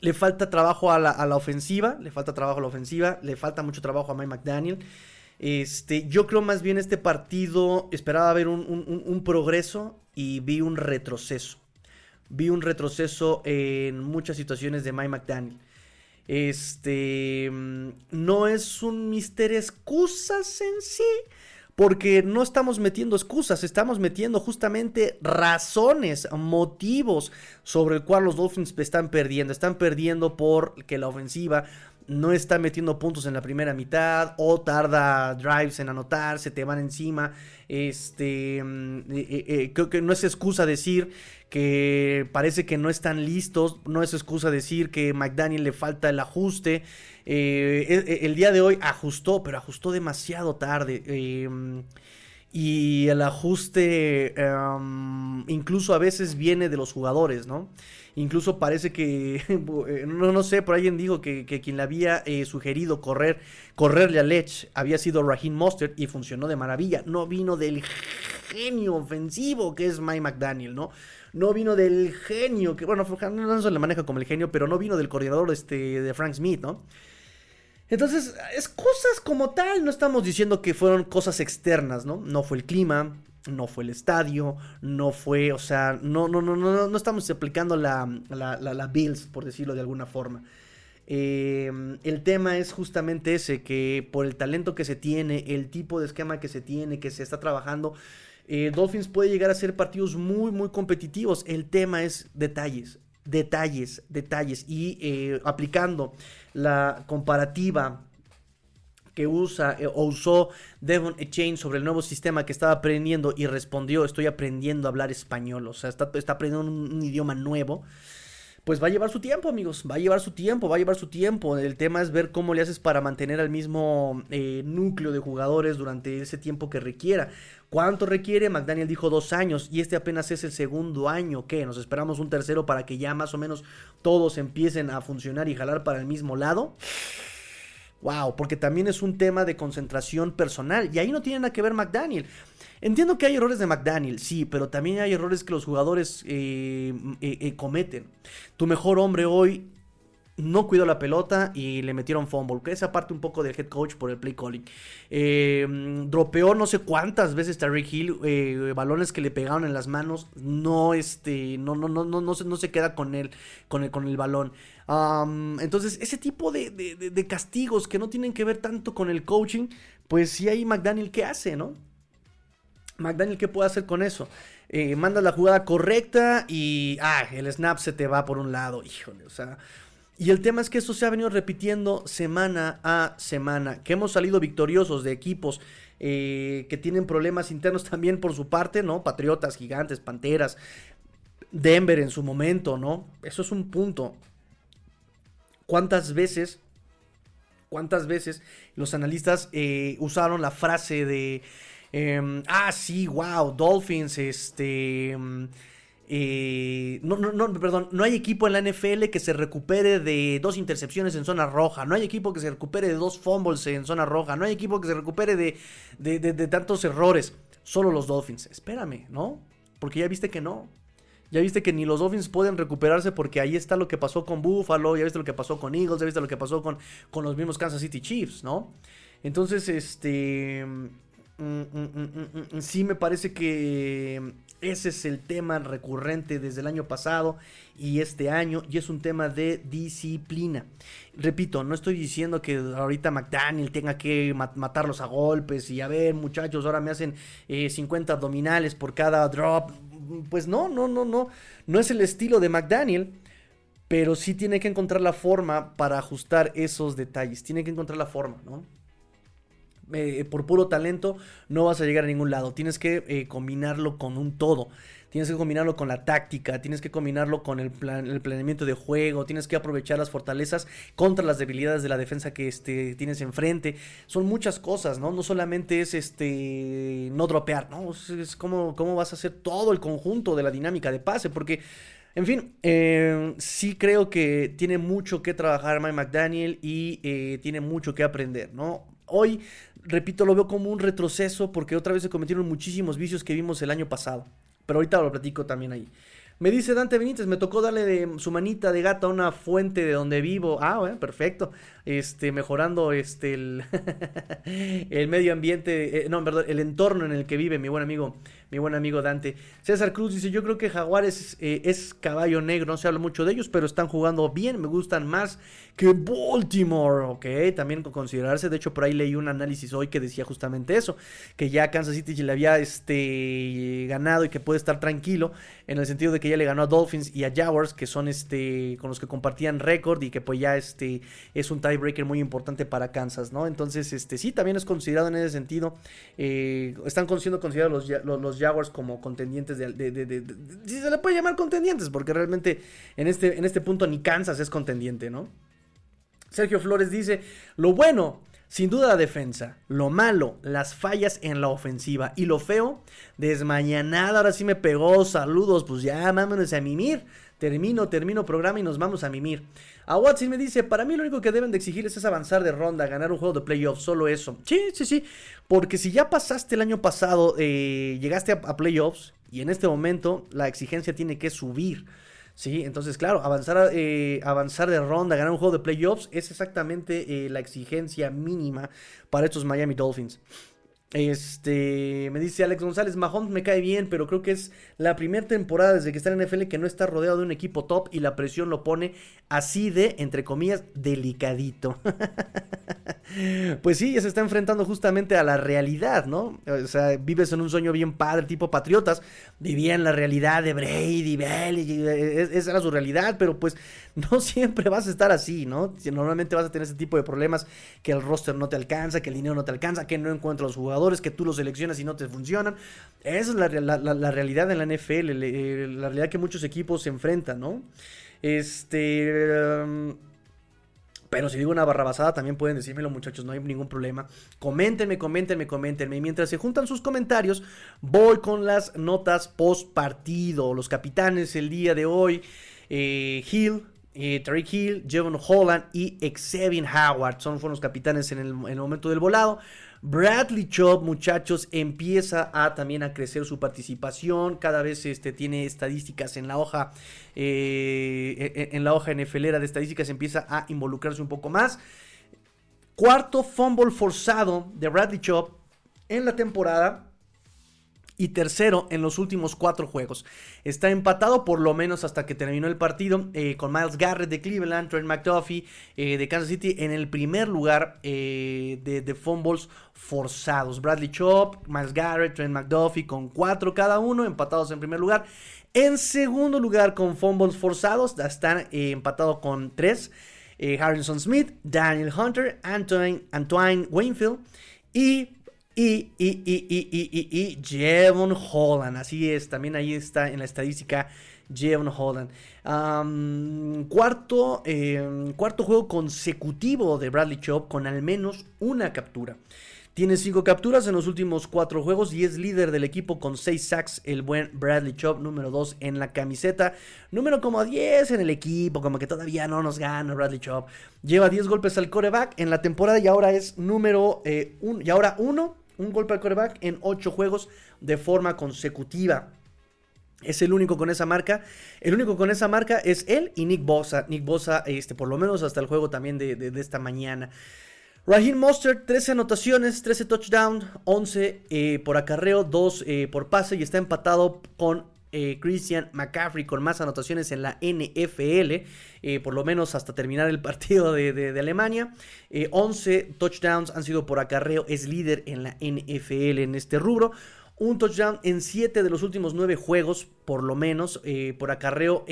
le falta trabajo a la, ofensiva, le falta trabajo a la ofensiva, le falta mucho trabajo a Mike McDaniel. Este, yo creo más bien este partido esperaba ver un, progreso y vi un retroceso. Vi un retroceso en muchas situaciones de Mike McDaniel. Este mm, no es un mister excusas en sí, porque no estamos metiendo excusas, estamos metiendo justamente razones, motivos sobre el cual los Dolphins están perdiendo. Están perdiendo porque la ofensiva no está metiendo puntos en la primera mitad o tarda drives en anotar, se te van encima. Este, mm, eh, eh, eh, creo que no es excusa decir que parece que no están listos, no es excusa decir que McDaniel le falta el ajuste. El, día de hoy ajustó, pero ajustó demasiado tarde. y el ajuste em, incluso a veces viene de los jugadores, ¿no? Incluso parece que, eh, no, no sé, por alguien dijo que, quien le había eh, sugerido correr, correrle a Lech había sido Raheem Mostert y funcionó de maravilla. No vino del genio ofensivo que es Mike McDaniel, ¿no? No vino del genio, que bueno, no se le maneja como el genio, pero no vino del coordinador este, de Frank Smith, ¿no? Entonces, es cosas como tal, no estamos diciendo que fueron cosas externas, ¿no? No fue el clima, no fue el estadio, no fue, o sea, no, no, no, no, no estamos aplicando la, la, la, Bills, por decirlo de alguna forma. Em, el tema es justamente ese, que por el talento que se tiene, el tipo de esquema que se tiene, que se está trabajando, eh, Dolphins puede llegar a ser partidos muy, muy competitivos. El tema es detalles, detalles, detalles. Y eh, aplicando la comparativa que usa eh, o usó Devon Chain sobre el nuevo sistema que estaba aprendiendo y respondió, estoy aprendiendo a hablar español, o sea, está, está aprendiendo un, idioma nuevo. Pues va a llevar su tiempo, amigos. Va a llevar su tiempo, va a llevar su tiempo. El tema es ver cómo le haces para mantener al mismo eh, núcleo de jugadores durante ese tiempo que requiera. ¿Cuánto requiere? McDaniel dijo dos años y este apenas es el segundo año. ¿Qué? ¿Nos esperamos un tercero para que ya más o menos todos empiecen a funcionar y jalar para el mismo lado? Wow, porque también es un tema de concentración personal. Y ahí no tiene nada que ver McDaniel. Entiendo que hay errores de McDaniel, sí, pero también hay errores que los jugadores eh, eh, eh, cometen. Tu mejor hombre hoy no cuidó la pelota y le metieron fumble, que esa parte un poco del head coach por el play calling. dropeó no sé cuántas veces Terry Hill, balones que le pegaron en las manos, no este, no, no, no, no, no, se, no se queda con él, con el, con el balón entonces, ese tipo de, castigos que no tienen que ver tanto con el coaching, pues sí hay McDaniel que hace, ¿no? McDaniel, ¿qué puede hacer con eso? Eh, manda la jugada correcta y, ah, el snap se te va por un lado, híjole, o sea... Y el tema es que eso se ha venido repitiendo semana a semana, que hemos salido victoriosos de equipos eh, que tienen problemas internos también por su parte, ¿no? Patriotas, gigantes, panteras, Denver en su momento, ¿no? Eso es un punto. ¿Cuántas veces, cuántas veces los analistas eh, usaron la frase de, em, ah, sí, wow, Dolphins, este... Em, eh, no, no, no, perdón, no hay equipo en la NFL que se recupere de dos intercepciones en zona roja, no hay equipo que se recupere de dos fumbles en zona roja, no hay equipo que se recupere de, de, de tantos errores, solo los Dolphins. Espérame, ¿no? Porque ya viste que no. Ya viste que ni los Dolphins pueden recuperarse porque ahí está lo que pasó con Buffalo, ya viste lo que pasó con Eagles, ya viste lo que pasó con, con los mismos Kansas City Chiefs, ¿no? Entonces, este... Mm, mm, mm, sí me parece que ese es el tema recurrente desde el año pasado y este año y es un tema de disciplina. Repito, no estoy diciendo que ahorita McDaniel tenga que matarlos a golpes y a ver muchachos, ahora me hacen 50 eh, abdominales por cada drop pues no, no, no, no. No es el estilo de McDaniel. Pero sí tiene que encontrar la forma para ajustar esos detalles. Tiene que encontrar la forma, ¿no? Eh, por puro talento no vas a llegar a ningún lado. Tienes que eh, combinarlo con un todo. Tienes que combinarlo con la táctica, tienes que combinarlo con el, planeamiento de juego, tienes que aprovechar las fortalezas contra las debilidades de la defensa que este, tienes enfrente. Son muchas cosas, ¿no? No solamente es este no dropear, ¿no? Es, como cómo vas a hacer todo el conjunto de la dinámica de pase, porque en fin, eh, sí creo que tiene mucho que trabajar Mike McDaniel y eh, tiene mucho que aprender, ¿no? Hoy, repito, lo veo como un retroceso porque otra vez se cometieron muchísimos vicios que vimos el año pasado. Pero ahorita lo platico también ahí. Me dice Dante Benítez, me tocó darle de su manita de gato a una fuente de donde vivo. Ah, bueno, perfecto. Este, mejorando este el, el medio ambiente, eh, no, verdad, el entorno en el que vive mi buen amigo mi buen amigo Dante. César Cruz dice, yo creo que Jaguares eh, es caballo negro, no se habla mucho de ellos, pero están jugando bien, me gustan más que Baltimore, ok, también con considerarse, de hecho por ahí leí un análisis hoy que decía justamente eso, que ya Kansas City le había este, ganado y que puede estar tranquilo, en el sentido de que ya le ganó a Dolphins y a Jaguars, que son este, con los que compartían récord y que pues ya este, es un tiebreaker muy importante para Kansas, ¿no? Entonces, este, sí, también es considerado en ese sentido, eh, están siendo considerados los, los, Jaguars como contendientes de, si se le puede llamar contendientes, porque realmente en este, en este punto ni Kansas es contendiente, ¿no? Sergio Flores dice, lo bueno, sin duda la defensa, lo malo, las fallas en la ofensiva y lo feo, desmañanada, ahora sí me pegó, saludos, pues ya, vámonos a mimir. Termino, termino programa y nos vamos a mimir. A Watson me dice, para mí lo único que deben de exigirles es avanzar de ronda, ganar un juego de playoffs, solo eso. Sí, sí, sí, porque si ya pasaste el año pasado, eh, llegaste a playoffs y en este momento la exigencia tiene que subir. Sí, entonces, claro, avanzar, eh, avanzar de ronda, ganar un juego de playoffs es exactamente eh, la exigencia mínima para estos Miami Dolphins. Este, me dice Alex González, Mahomes me cae bien, pero creo que es la primera temporada desde que está en NFL que no está rodeado de un equipo top y la presión lo pone así de, entre comillas, delicadito. pues sí, ya se está enfrentando justamente a la realidad, ¿no? O sea, vives en un sueño bien padre, tipo Patriotas, vivían la realidad de Brady, Bell, esa era su realidad, pero pues no siempre vas a estar así, ¿no? Normalmente vas a tener ese tipo de problemas, que el roster no te alcanza, que el dinero no te alcanza, que no encuentras los jugadores, que tú los seleccionas y no te funcionan. Esa es la, realidad en la NFL, eh, la realidad que muchos equipos se enfrentan, ¿no? Este... Um, pero si digo una barrabasada, también pueden decírmelo, muchachos, no hay ningún problema. Coméntenme, coméntenme, coméntenme. Y mientras se juntan sus comentarios, voy con las notas post partido. Los capitanes el día de hoy, eh, Hill, eh, Tariq Hill, Jevon Holland y Xavier Howard. Son fueron los capitanes en el, momento del volado. Bradley Chubb, muchachos, empieza a también a crecer su participación. Cada vez este, tiene estadísticas en la hoja, eh, e, e, en la hoja NFLera de estadísticas, empieza a involucrarse un poco más. Cuarto fumble forzado de Bradley Chubb en la temporada y tercero en los últimos cuatro juegos. Está empatado por lo menos hasta que terminó el partido eh, con Miles Garrett de Cleveland, Trent McDuffie eh, de Kansas City en el primer lugar eh, de, fumbles forzados. Bradley Chop, Miles Garrett, Trent McDuffie con cuatro cada uno, empatados en primer lugar. En segundo lugar con fumbles forzados, están empatados con tres. Harrison Smith, Daniel Hunter, Antoine, Antoine Wainfield y y, y, y, y, y, y, Jevon Holland. Así es, también ahí está en la estadística Jevon Holland. cuarto, em, cuarto juego consecutivo de Bradley Chop con al menos una captura. Tiene cinco capturas en los últimos cuatro juegos y es líder del equipo con seis sacks. El buen Bradley Chop, número 2 en la camiseta. Número como 10 en el equipo, como que todavía no nos gana Bradley Chop. Lleva 10 golpes al coreback en la temporada y ahora es número eh, y ahora uno un golpe al coreback en 8 juegos de forma consecutiva. Es el único con esa marca. El único con esa marca es él y Nick Bosa. Nick Bosa, este, por lo menos hasta el juego también de, esta mañana. Raheem Mostert, 13 anotaciones, 13 touchdowns, 11 eh, por acarreo, 2 eh, por pase y está empatado con eh, Christian McCaffrey con más anotaciones en la NFL, eh, por lo menos hasta terminar el partido de, Alemania. 11 eh, touchdowns han sido por acarreo, es líder en la NFL en este rubro. Un touchdown en 7 de los últimos 9 juegos, por lo menos, por acarreo.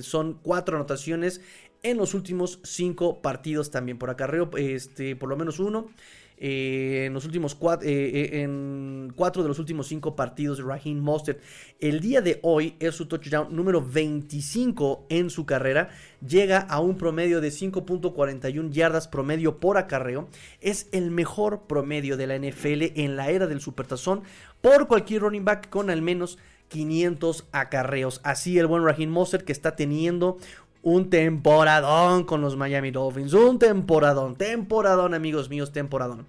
son 4 anotaciones en los últimos 5 partidos también. Por acarreo, este, por lo menos uno. Eh, en los últimos cuatro, eh, eh, cuatro de los últimos cinco partidos de Raheem Mostert. El día de hoy es su touchdown número 25 en su carrera. Llega a un promedio de 5.41 yardas promedio por acarreo. Es el mejor promedio de la NFL en la era del supertazón por cualquier running back con al menos 500 acarreos. Así el buen Raheem Mostert que está teniendo un temporadón con los Miami Dolphins. Un temporadón, temporadón, amigos míos, temporadón.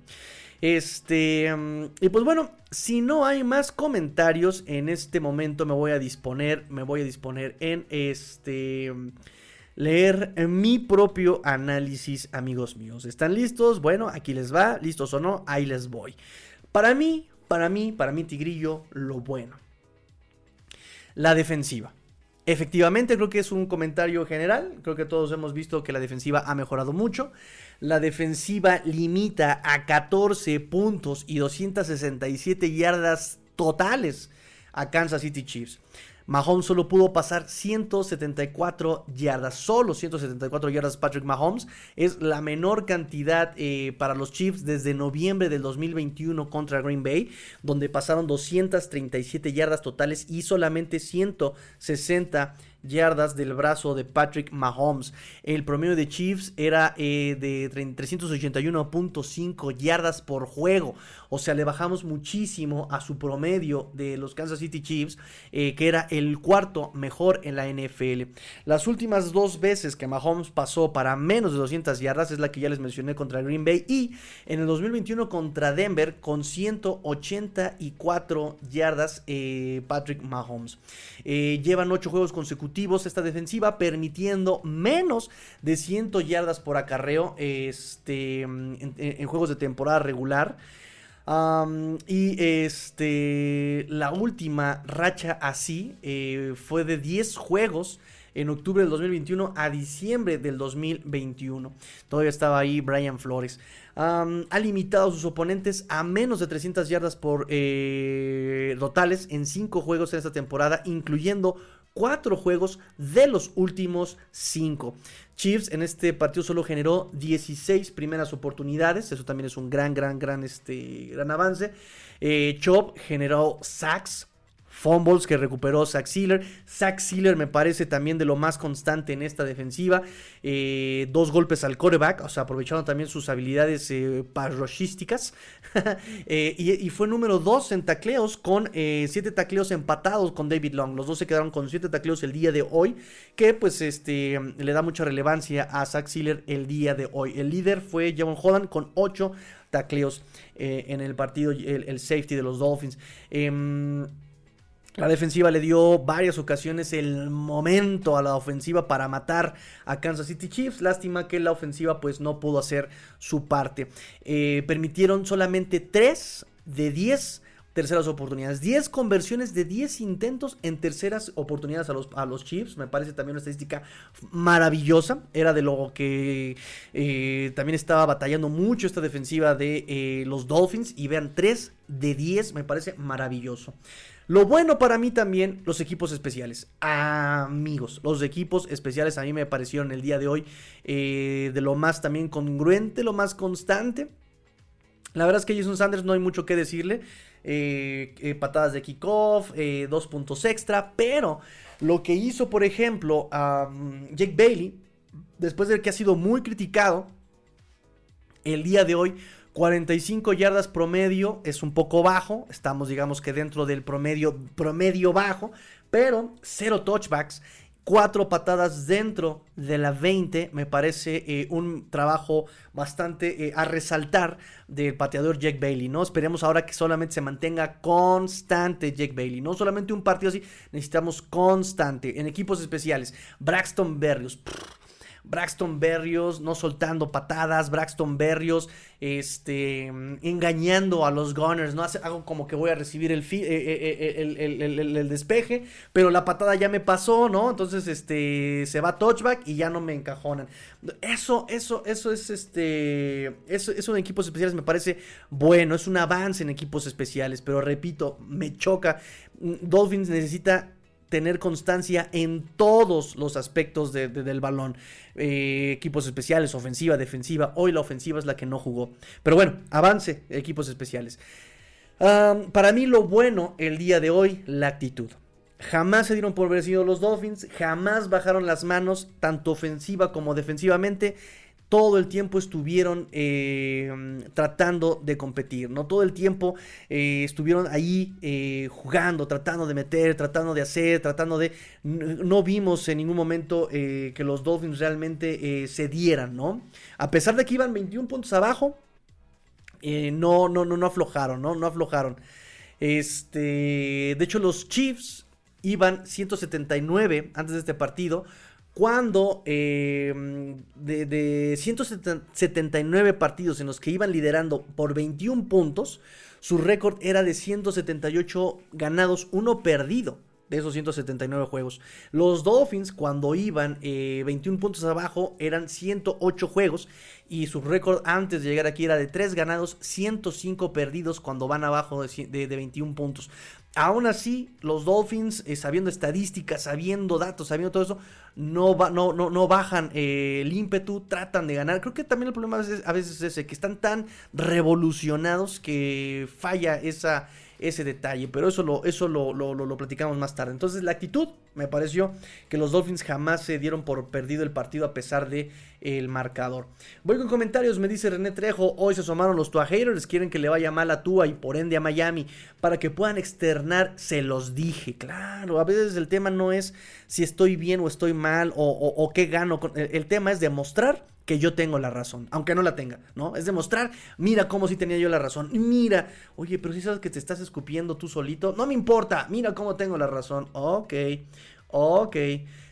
Este, mm, y pues bueno, si no hay más comentarios, en este momento me voy a disponer, me voy a disponer en este leer mi propio análisis, amigos míos. ¿Están listos? Bueno, aquí les va, listos o no, ahí les voy. Para mí, para mí, para mí, Tigrillo, lo bueno. la defensiva. Efectivamente, creo que es un comentario general. Creo que todos hemos visto que la defensiva ha mejorado mucho. La defensiva limita a 14 puntos y 267 yardas totales a Kansas City Chiefs. Mahomes solo pudo pasar 174 yardas, solo 174 yardas Patrick Mahomes. Es la menor cantidad eh, para los Chiefs desde noviembre del 2021 contra Green Bay, donde pasaron 237 yardas totales y solamente 160 yardas del brazo de Patrick Mahomes. El promedio de Chiefs era eh, de 381.5 yardas por juego. O sea, le bajamos muchísimo a su promedio de los Kansas City Chiefs, eh, que era el cuarto mejor en la NFL. Las últimas dos veces que Mahomes pasó para menos de 200 yardas es la que ya les mencioné contra Green Bay y en el 2021 contra Denver con 184 yardas eh, Patrick Mahomes. llevan 8 juegos consecutivos esta defensiva, permitiendo menos de 100 yardas por acarreo este, en, juegos de temporada regular. Y este la última racha así eh, fue de 10 juegos en octubre del 2021 a diciembre del 2021. Todavía estaba ahí Brian Flores. ha limitado a sus oponentes a menos de 300 yardas por eh, totales en 5 juegos en esta temporada, incluyendo cuatro juegos de los últimos cinco. Chiefs en este partido solo generó 16 primeras oportunidades. Eso también es un gran, gran, gran, este, gran avance. Eh, Chop generó sacks fumbles que recuperó Zach Sealer. Zach Sealer me parece también de lo más constante en esta defensiva. Eh, dos golpes al coreback, o sea, aprovechando también sus habilidades eh, eh y, fue número dos en tacleos con eh, siete tacleos empatados con David Long. Los dos se quedaron con siete tacleos el día de hoy, que pues este, le da mucha relevancia a Zach Sealer el día de hoy. El líder fue Javon Holland con ocho tacleos en el partido, el, el, safety de los Dolphins. La defensiva le dio varias ocasiones el momento a la ofensiva para matar a Kansas City Chiefs. Lástima que la ofensiva pues no pudo hacer su parte. Eh, permitieron solamente 3 de 10 terceras oportunidades. 10 conversiones de 10 intentos en terceras oportunidades a los, a los Chiefs. Me parece también una estadística maravillosa. Era de lo que eh, también estaba batallando mucho esta defensiva de eh, los Dolphins. Y vean, 3 de 10 me parece maravilloso. Lo bueno para mí también, los equipos especiales. Amigos, los equipos especiales a mí me parecieron el día de hoy eh, de lo más también congruente, lo más constante. La verdad es que Jason Sanders no hay mucho que decirle. Eh, eh, patadas de kickoff, dos puntos extra. Pero lo que hizo, por ejemplo, a Jake Bailey, después de que ha sido muy criticado, el día de hoy 45 yardas promedio es un poco bajo, estamos digamos que dentro del promedio, promedio bajo, pero cero touchbacks, cuatro patadas dentro de la 20, me parece eh, un trabajo bastante eh, a resaltar del pateador Jack Bailey, ¿no? Esperemos ahora que solamente se mantenga constante Jack Bailey, no solamente un partido así, necesitamos constante en equipos especiales. Braxton Berrios. Braxton Berrios no soltando patadas, Braxton Berrios este, engañando a los Gunners, ¿no? Hago como que voy a recibir el, despeje, pero la patada ya me pasó, ¿no? Entonces, este, se va touchback y ya no me encajonan. Eso, eso, eso es, este, eso, eso en equipos especiales me parece bueno, es un avance en equipos especiales, pero repito, me choca. Dolphins necesita tener constancia en todos los aspectos del balón. Eh, equipos especiales, ofensiva, defensiva. Hoy la ofensiva es la que no jugó. Pero bueno, avance, equipos especiales. para mí lo bueno el día de hoy, la actitud. Jamás se dieron por vencidos los Dolphins, jamás bajaron las manos, tanto ofensiva como defensivamente todo el tiempo estuvieron eh, tratando de competir, ¿no? Todo el tiempo eh, estuvieron ahí eh, jugando, tratando de meter, tratando de hacer, tratando de... No vimos en ningún momento que los Dolphins realmente se dieran, ¿no? A pesar de que iban 21 puntos abajo, no, no, no, no aflojaron, ¿no? No aflojaron. Este, de hecho, los Chiefs iban 179 antes de este partido cuando em, de, 179 partidos en los que iban liderando por 21 puntos, su récord era de 178 ganados, uno perdido. de esos 179 juegos. Los Dolphins, cuando iban 21 puntos abajo, eran 108 juegos. Y su récord antes de llegar aquí era de 3 ganados, 105 perdidos cuando van abajo de, 21 puntos. Aún así, los Dolphins, eh, sabiendo estadísticas, sabiendo datos, sabiendo todo eso, no, no, no, no bajan eh, el ímpetu, tratan de ganar. Creo que también el problema a veces, a veces es ese, que están tan revolucionados que falla esa ese detalle, pero eso lo, eso lo, lo, platicamos más tarde. Entonces la actitud me pareció que los Dolphins jamás se dieron por perdido el partido a pesar de el marcador. Voy con comentarios, me dice René Trejo, hoy se asomaron los Tua haters, quieren que le vaya mal a Tua y por ende a Miami para que puedan externar, se los dije, claro, a veces el tema no es si estoy bien o estoy mal o, qué gano, el tema es demostrar que yo tengo la razón, aunque no la tenga, ¿no? Es demostrar, mira cómo sí tenía yo la razón, mira, oye, pero si sabes que te estás escupiendo tú solito, no me importa, mira cómo tengo la razón, ok, ok.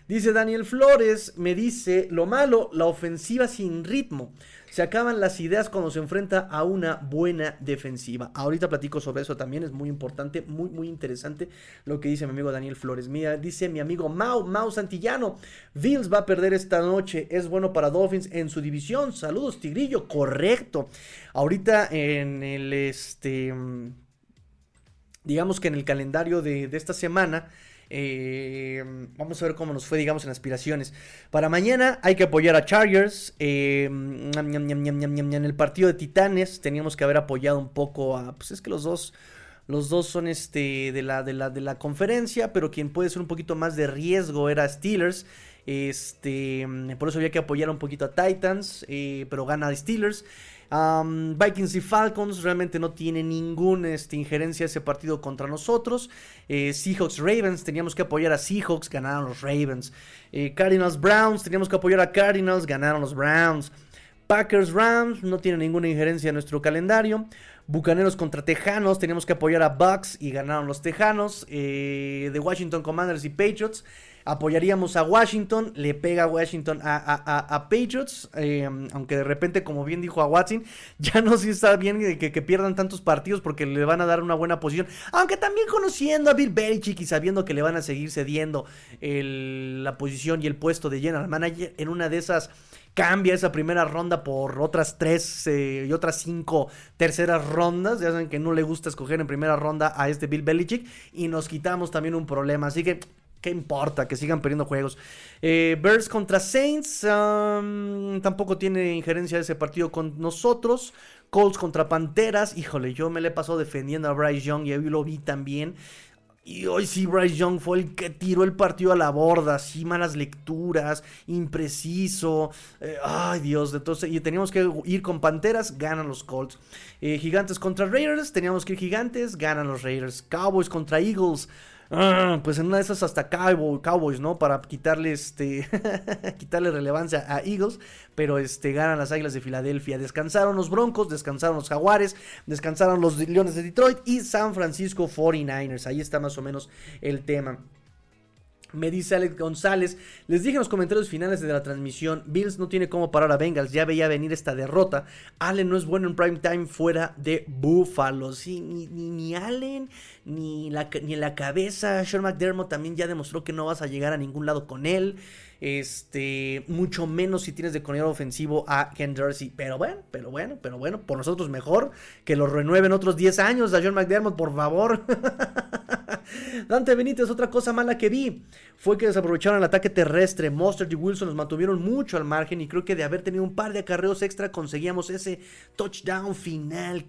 Dice Daniel Flores, me dice, lo malo, la ofensiva sin ritmo. Se acaban las ideas cuando se enfrenta a una buena defensiva. Ahorita platico sobre eso también, es muy importante, muy, muy interesante lo que dice mi amigo Daniel Flores. Mira, dice mi amigo Mau, Mau Santillano, Bills va a perder esta noche, es bueno para Dolphins en su división. Saludos, Tigrillo, correcto. Ahorita en el, este, digamos que en el calendario de, de esta semana, eh, vamos a ver cómo nos fue, digamos, en aspiraciones. Para mañana hay que apoyar a Chargers. Eh, en el partido de Titanes teníamos que haber apoyado un poco a. Pues es que los dos. Los dos son este de la, de la, de la conferencia, pero quien puede ser un poquito más de riesgo era Steelers. Este, por eso había que apoyar un poquito a Titans, eh, pero gana Steelers. Vikings y Falcons realmente no tiene ninguna este, injerencia ese partido contra nosotros. Eh, Seahawks Ravens, teníamos que apoyar a Seahawks, ganaron los Ravens. Eh, Cardinals Browns, teníamos que apoyar a Cardinals, ganaron los Browns. Packers Rams, no tiene ninguna injerencia en nuestro calendario. Bucaneros contra Tejanos, teníamos que apoyar a Bucks y ganaron los Tejanos. Eh, de Washington Commanders y Patriots apoyaríamos a Washington, le pega a Washington a, Patriots, eh, aunque de repente, como bien dijo a Watson, ya no si está bien que, pierdan tantos partidos porque le van a dar una buena posición, aunque también conociendo a Bill Belichick y sabiendo que le van a seguir cediendo la posición y el puesto de general manager, en una de esas cambia esa primera ronda por otras tres eh, y otras cinco terceras rondas. Ya saben que no le gusta escoger en primera ronda a este Bill Belichick y nos quitamos también un problema. Así que ¿Qué importa? Que sigan perdiendo juegos. Eh, Bears contra Saints. tampoco tiene injerencia ese partido con nosotros. Colts contra Panteras. Híjole, yo me le paso defendiendo a Bryce Young y hoy lo vi también. Y hoy sí, Bryce Young fue el que tiró el partido a la borda. Sí, malas lecturas, impreciso. Eh, ay, Dios. Entonces, y teníamos que ir con Panteras, ganan los Colts. Eh, gigantes contra Raiders, teníamos que ir Gigantes, ganan los Raiders. Cowboys contra Eagles. Ah, pues en una de esas hasta Cowboys, ¿no? Para quitarle este relevancia a Eagles, pero este ganan las Águilas de Filadelfia. Descansaron los Broncos, descansaron los Jaguares, descansaron los Leones de Detroit y San Francisco 49ers. Ahí está más o menos el tema. Me dice Alex González, les dije en los comentarios finales de la transmisión, Bills no tiene cómo parar a Bengals, ya veía venir esta derrota. Allen no es bueno en prime time fuera de Buffalo. Sí, ni, ni, Allen, ni, la, en la cabeza. Sean McDermott también ya demostró que no vas a llegar a ningún lado con él. Este, mucho menos si tienes de coronel ofensivo a Ken Jersey. Pero bueno, pero bueno, pero bueno, por nosotros mejor que lo renueven otros 10 años a John McDermott, por favor. Dante Benítez, otra cosa mala que vi fue que desaprovecharon el ataque terrestre. Monster y Wilson nos mantuvieron mucho al margen y creo que de haber tenido un par de acarreos extra conseguíamos ese touchdown final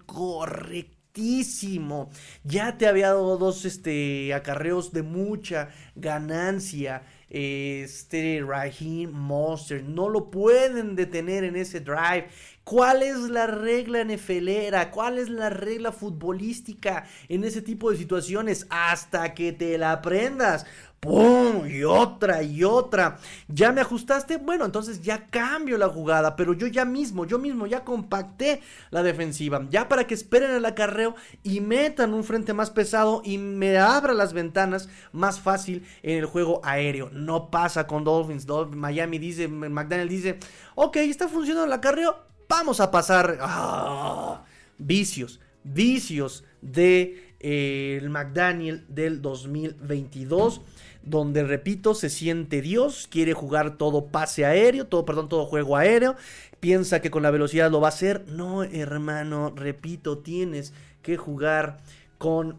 correctísimo. Ya te había dado dos este, acarreos de mucha ganancia este Raheem Monster. No lo pueden detener en ese drive. ¿Cuál es la regla NFLera? ¿Cuál es la regla futbolística en ese tipo de situaciones? Hasta que te la aprendas. ¡Pum! Y otra y otra. ¿Ya me ajustaste? Bueno, entonces ya cambio la jugada. Pero yo ya mismo, yo mismo ya compacté la defensiva. Ya para que esperen el acarreo y metan un frente más pesado y me abra las ventanas más fácil en el juego aéreo. No pasa con Dolphins. Miami dice, McDaniel dice, ok, está funcionando el acarreo. Vamos a pasar. ¡Ah! vicios, vicios de el McDaniel del 2022 donde repito, se siente Dios, quiere jugar todo pase aéreo, todo, perdón, todo juego aéreo, piensa que con la velocidad lo va a hacer. No, hermano, repito, tienes que jugar con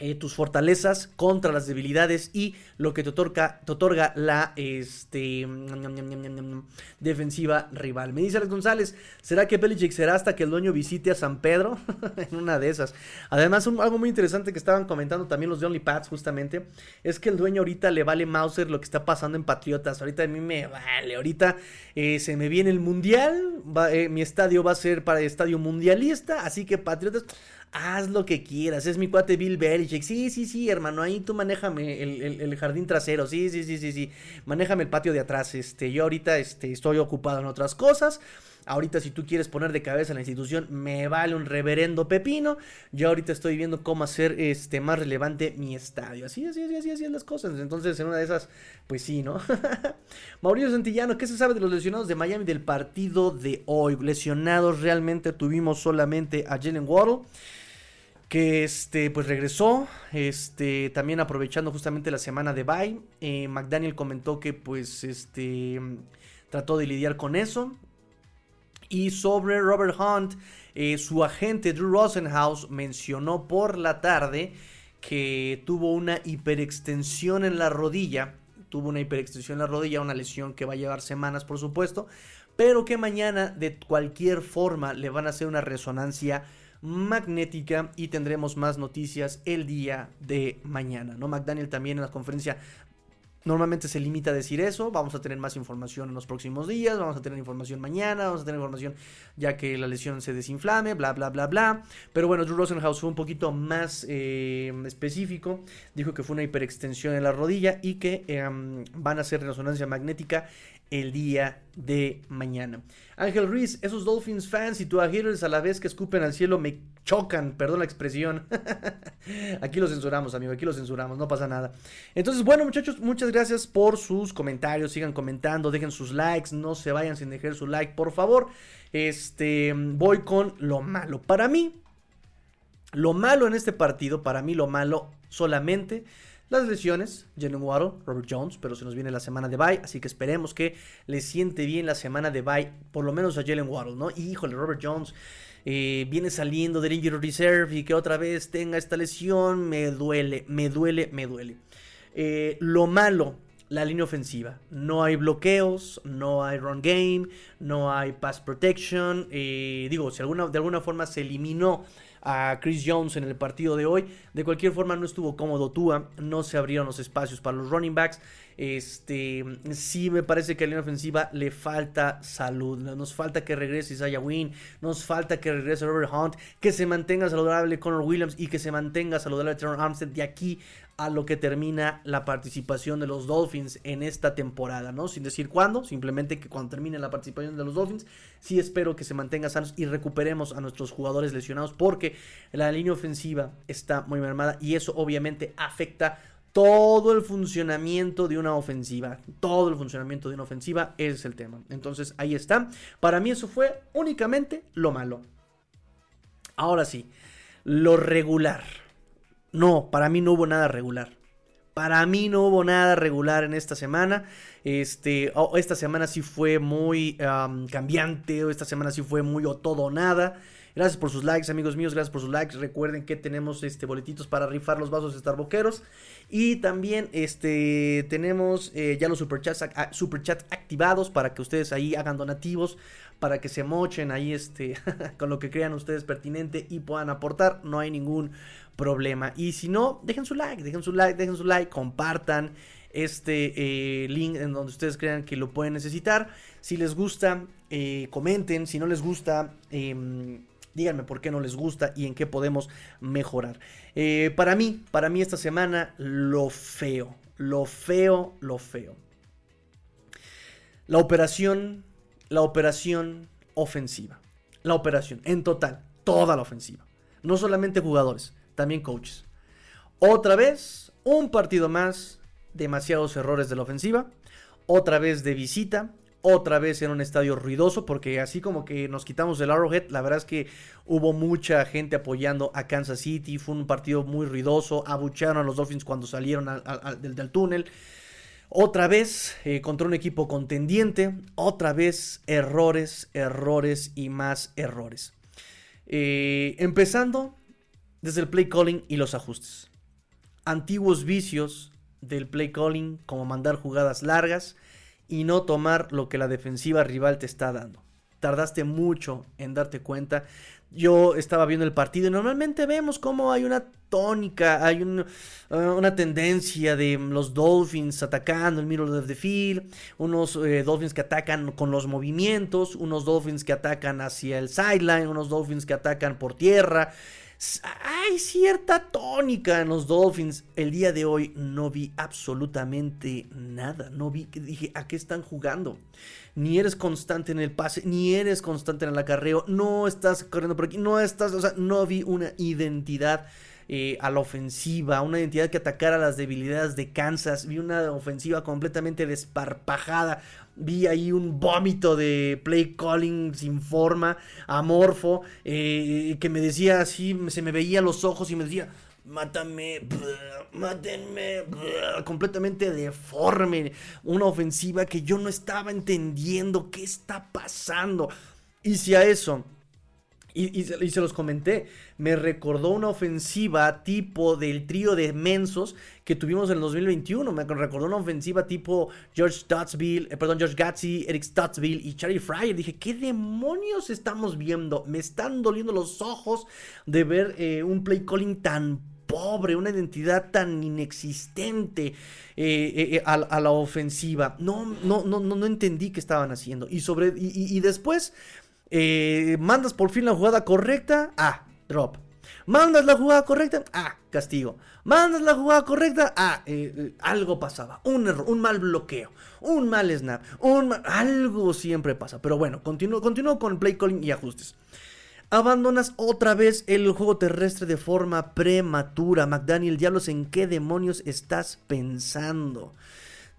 eh, tus fortalezas contra las debilidades y lo que te otorga, te otorga la este, defensiva rival. Me dice Alex González, ¿será que Belichick será hasta que el dueño visite a San Pedro? en una de esas. Además, algo muy interesante que estaban comentando también los de OnlyPads justamente, es que el dueño ahorita le vale Mauser lo que está pasando en Patriotas. Ahorita a mí me vale, ahorita eh, se me viene el Mundial, eh, mi estadio va a ser para estadio mundialista, así que Patriotas haz lo que quieras, es mi cuate Bill Belichick, sí, sí, sí, hermano, ahí tú manéjame el, jardín trasero, sí, sí, sí, sí, sí, manéjame el patio de atrás, este, yo ahorita este, estoy ocupado en otras cosas, Ahorita si tú quieres poner de cabeza la institución, me vale un reverendo pepino. Yo ahorita estoy viendo cómo hacer este más relevante mi estadio. Así, así, así, así, así las cosas. Entonces, en una de esas, pues sí, ¿no? Mauricio Santillano, ¿qué se sabe de los lesionados de Miami del partido de hoy? Lesionados realmente tuvimos solamente a Jalen Waddle que este pues regresó este también aprovechando justamente la semana de bye eh, McDaniel comentó que pues este trató de lidiar con eso. Y sobre Robert Hunt eh, su agente Drew Rosenhaus mencionó por la tarde que tuvo una hiperextensión en la rodilla tuvo una hiperextensión en la rodilla una lesión que va a llevar semanas por supuesto pero que mañana de cualquier forma le van a hacer una resonancia magnética y tendremos más noticias el día de mañana, ¿no? McDaniel también en la conferencia Normalmente se limita a decir eso, vamos a tener más información en los próximos días, vamos a tener información mañana, vamos a tener información ya que la lesión se desinflame, bla, bla, bla, bla. Pero bueno, Drew Rosenhaus fue un poquito más eh, específico, dijo que fue una hiperextensión en la rodilla y que em, van a hacer resonancia magnética el día de mañana. Ángel Ruiz, esos Dolphins fans y Tua haters a la vez que escupen al cielo me chocan, perdón la expresión. aquí lo censuramos, amigo, aquí lo censuramos, no pasa nada. Entonces, bueno, muchachos, muchas gracias por sus comentarios, sigan comentando, dejen sus likes, no se vayan sin dejar su like, por favor. Este, voy con lo malo. Para mí, lo malo en este partido, para mí lo malo solamente las lesiones, Jalen Waddle, Robert Jones, pero se nos viene la semana de bye, así que esperemos que le siente bien la semana de bye, por lo menos a Jalen Waddle, ¿no? Y híjole, Robert Jones eh, viene saliendo del injury reserve y que otra vez tenga esta lesión, me duele, me duele, me duele. Eh, lo malo, la línea ofensiva. No hay bloqueos, no hay run game, no hay pass protection. Eh, digo, si alguna, de alguna forma se eliminó a Chris Jones en el partido de hoy. De cualquier forma no estuvo cómodo Tua, no se abrieron los espacios para los running backs. Este, sí me parece que a la línea ofensiva le falta salud. Nos falta que regrese Isaiah Wynn, nos falta que regrese Robert Hunt, que se mantenga saludable Connor Williams y que se mantenga saludable Terrence Armstead de aquí a lo que termina la participación de los Dolphins en esta temporada, ¿no? Sin decir cuándo, simplemente que cuando termine la participación de los Dolphins, sí espero que se mantenga sanos y recuperemos a nuestros jugadores lesionados porque la línea ofensiva está muy mermada y eso obviamente afecta todo el funcionamiento de una ofensiva. Todo el funcionamiento de una ofensiva es el tema. Entonces ahí está. Para mí eso fue únicamente lo malo. Ahora sí, lo regular. No, para mí no hubo nada regular. Para mí no hubo nada regular en esta semana. Este, esta semana sí fue muy cambiante. Esta semana sí fue muy o todo o nada. Gracias por sus likes, amigos míos. Gracias por sus likes. Recuerden que tenemos este boletitos para rifar los vasos Starbuckeros. Y también este, tenemos eh, ya los superchats, superchats activados para que ustedes ahí hagan donativos. Para que se mochen ahí este, con lo que crean ustedes pertinente y puedan aportar. No hay ningún problema. Y si no, dejen su like, dejen su like, dejen su like, compartan este eh, link en donde ustedes crean que lo pueden necesitar. Si les gusta, eh, comenten. Si no les gusta, em, díganme por qué no les gusta y en qué podemos mejorar. Eh, para mí, para mí esta semana, lo feo, lo feo, lo feo. La operación, la operación ofensiva. La operación, en total, toda la ofensiva. No solamente jugadores, también coaches. Otra vez, un partido más, demasiados errores de la ofensiva. Otra vez de visita, otra vez en un estadio ruidoso, porque así como que nos quitamos el Arrowhead, la verdad es que hubo mucha gente apoyando a Kansas City, fue un partido muy ruidoso, abuchearon a los Dolphins cuando salieron del, túnel. Otra vez eh, contra un equipo contendiente, otra vez errores, errores y más errores. Eh, empezando desde el play calling y los ajustes. Antiguos vicios del play calling, como mandar jugadas largas, y no tomar lo que la defensiva rival te está dando. Tardaste mucho en darte cuenta. Yo estaba viendo el partido y normalmente vemos cómo hay una tónica, hay uh, una tendencia de los Dolphins atacando el middle of the field, unos eh, Dolphins que atacan con los movimientos, unos Dolphins que atacan hacia el sideline, unos Dolphins que atacan por tierra hay cierta tónica en los Dolphins. El día de hoy no vi absolutamente nada. No vi que dije, ¿a qué están jugando? Ni eres constante en el pase, ni eres constante en el acarreo. No estás corriendo por aquí, no estás, o sea, no vi una identidad. Eh, a la ofensiva, una identidad que atacara las debilidades de Kansas. Vi una ofensiva completamente desparpajada, vi ahí un vómito de play calling sin forma, amorfo, eh, que me decía así, se me veía los ojos y me decía, mátame, mátenme, completamente deforme, una ofensiva que yo no estaba entendiendo qué está pasando. Y si a eso y, se los comenté, me recordó una ofensiva tipo del trío de mensos que tuvimos en el 2021. Me recordó una ofensiva tipo George Stutzville, eh, perdón, George Gatsby, Eric Stutzville y Charlie Fryer. Dije, ¿qué demonios estamos viendo? Me están doliendo los ojos de ver eh, un play calling tan pobre, una identidad tan inexistente eh, a, la ofensiva. No, no, no, no, no entendí qué estaban haciendo. Y sobre. y después eh, mandas por fin la jugada correcta. Ah, drop. Mandas la jugada correcta. Ah, castigo. Mandas la jugada correcta. Ah, eh, eh, algo pasaba. Un error, un mal bloqueo. Un mal snap. Un algo siempre pasa. Pero bueno, continúo, continúo con play calling y ajustes. Abandonas otra vez el juego terrestre de forma prematura. McDaniel, diablos, ¿en qué demonios estás pensando?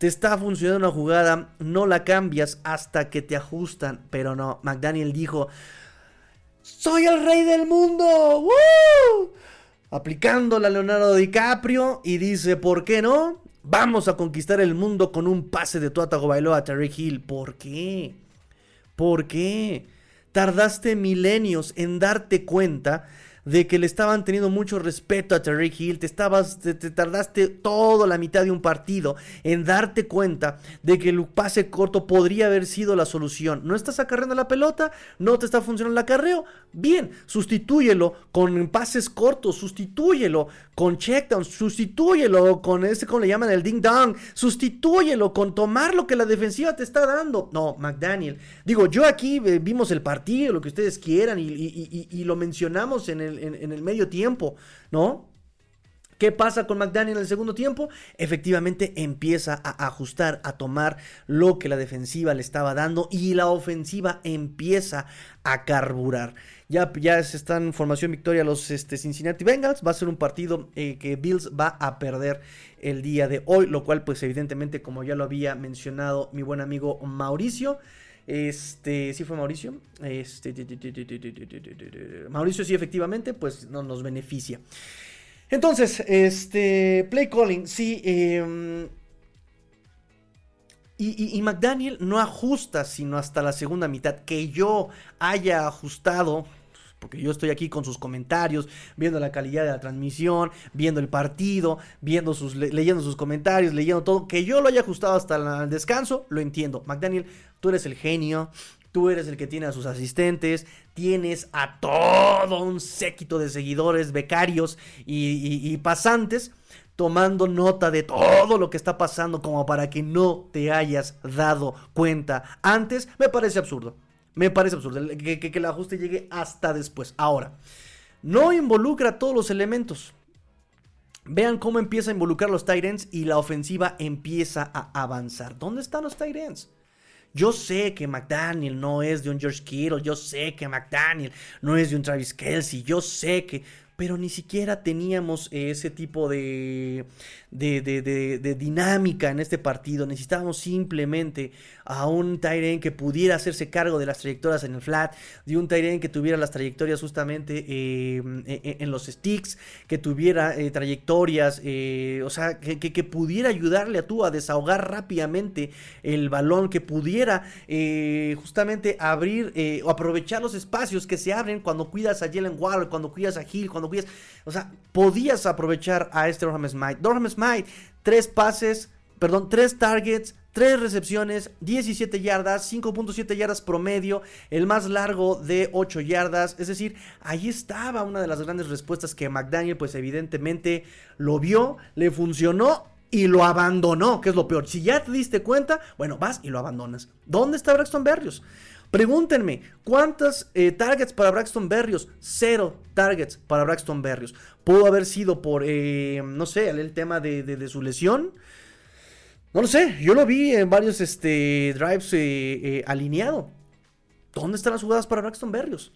Te está funcionando una jugada, no la cambias hasta que te ajustan. Pero no, McDaniel dijo, soy el rey del mundo. ¡Woo! Aplicando la Leonardo DiCaprio y dice, ¿por qué no? Vamos a conquistar el mundo con un pase de Tuatago Bailoa a Terry Hill. ¿Por qué? ¿Por qué? Tardaste milenios en darte cuenta de que le estaban teniendo mucho respeto a Terry Hill, te estabas, te, tardaste toda la mitad de un partido en darte cuenta de que el pase corto podría haber sido la solución. No estás acarreando la pelota, no te está funcionando el acarreo, bien, sustitúyelo con pases cortos, sustitúyelo con checkdowns, sustitúyelo con ese, como le llaman el ding dong, sustitúyelo con tomar lo que la defensiva te está dando. No, McDaniel, digo, yo aquí eh, vimos el partido, lo que ustedes quieran y lo mencionamos en el en, el medio tiempo, ¿no? ¿Qué pasa con McDaniel en el segundo tiempo? Efectivamente empieza a ajustar, a tomar lo que la defensiva le estaba dando y la ofensiva empieza a carburar. Ya, ya están en formación victoria los este, Cincinnati Bengals. Va a ser un partido eh, que Bills va a perder el día de hoy, lo cual pues evidentemente como ya lo había mencionado mi buen amigo Mauricio, este, sí fue Mauricio. Este, Mauricio sí, efectivamente, pues no nos beneficia. Entonces, este, play calling, sí. Em, y, y, McDaniel no ajusta sino hasta la segunda mitad. Que yo haya ajustado porque yo estoy aquí con sus comentarios, viendo la calidad de la transmisión, viendo el partido, viendo sus, leyendo sus comentarios, leyendo todo, que yo lo haya ajustado hasta el descanso, lo entiendo. McDaniel, tú eres el genio, tú eres el que tiene a sus asistentes, tienes a todo un séquito de seguidores, becarios y, pasantes tomando nota de todo lo que está pasando como para que no te hayas dado cuenta antes, me parece absurdo. Me parece absurdo que, el ajuste llegue hasta después. Ahora, no involucra todos los elementos. Vean cómo empieza a involucrar los Tyrants y la ofensiva empieza a avanzar. ¿Dónde están los Tyrants? Yo sé que McDaniel no es de un George Kittle, yo sé que McDaniel no es de un Travis Kelsey, yo sé que pero ni siquiera teníamos ese tipo de, de, dinámica en este partido. Necesitábamos simplemente a un Tyren que pudiera hacerse cargo de las trayectorias en el flat, de un Tyren que tuviera las trayectorias justamente eh, en, los sticks, que tuviera eh, trayectorias, eh, o sea, que, que, pudiera ayudarle a tú a desahogar rápidamente el balón, que pudiera justamente abrir o aprovechar los espacios que se abren cuando cuidas a Jalen Waller, cuando cuidas a Hill, cuando o sea, podías aprovechar a este Dorham Smite. Dorham Smite, tres pases, perdón, tres targets, tres recepciones, 17 yardas, 5.7 yardas promedio, el más largo de 8 yardas. Es decir, ahí estaba una de las grandes respuestas que McDaniel, pues evidentemente lo vio, le funcionó y lo abandonó, que es lo peor. Si ya te diste cuenta, bueno, vas y lo abandonas. ¿Dónde está Braxton Berrios? Pregúntenme, ¿cuántas eh, targets para Braxton Berrios? Cero targets para Braxton Berrios. Pudo haber sido por, eh, no sé, el tema de, su lesión. No lo sé, yo lo vi en varios este, drives eh, alineado. ¿Dónde están las jugadas para Braxton Berrios?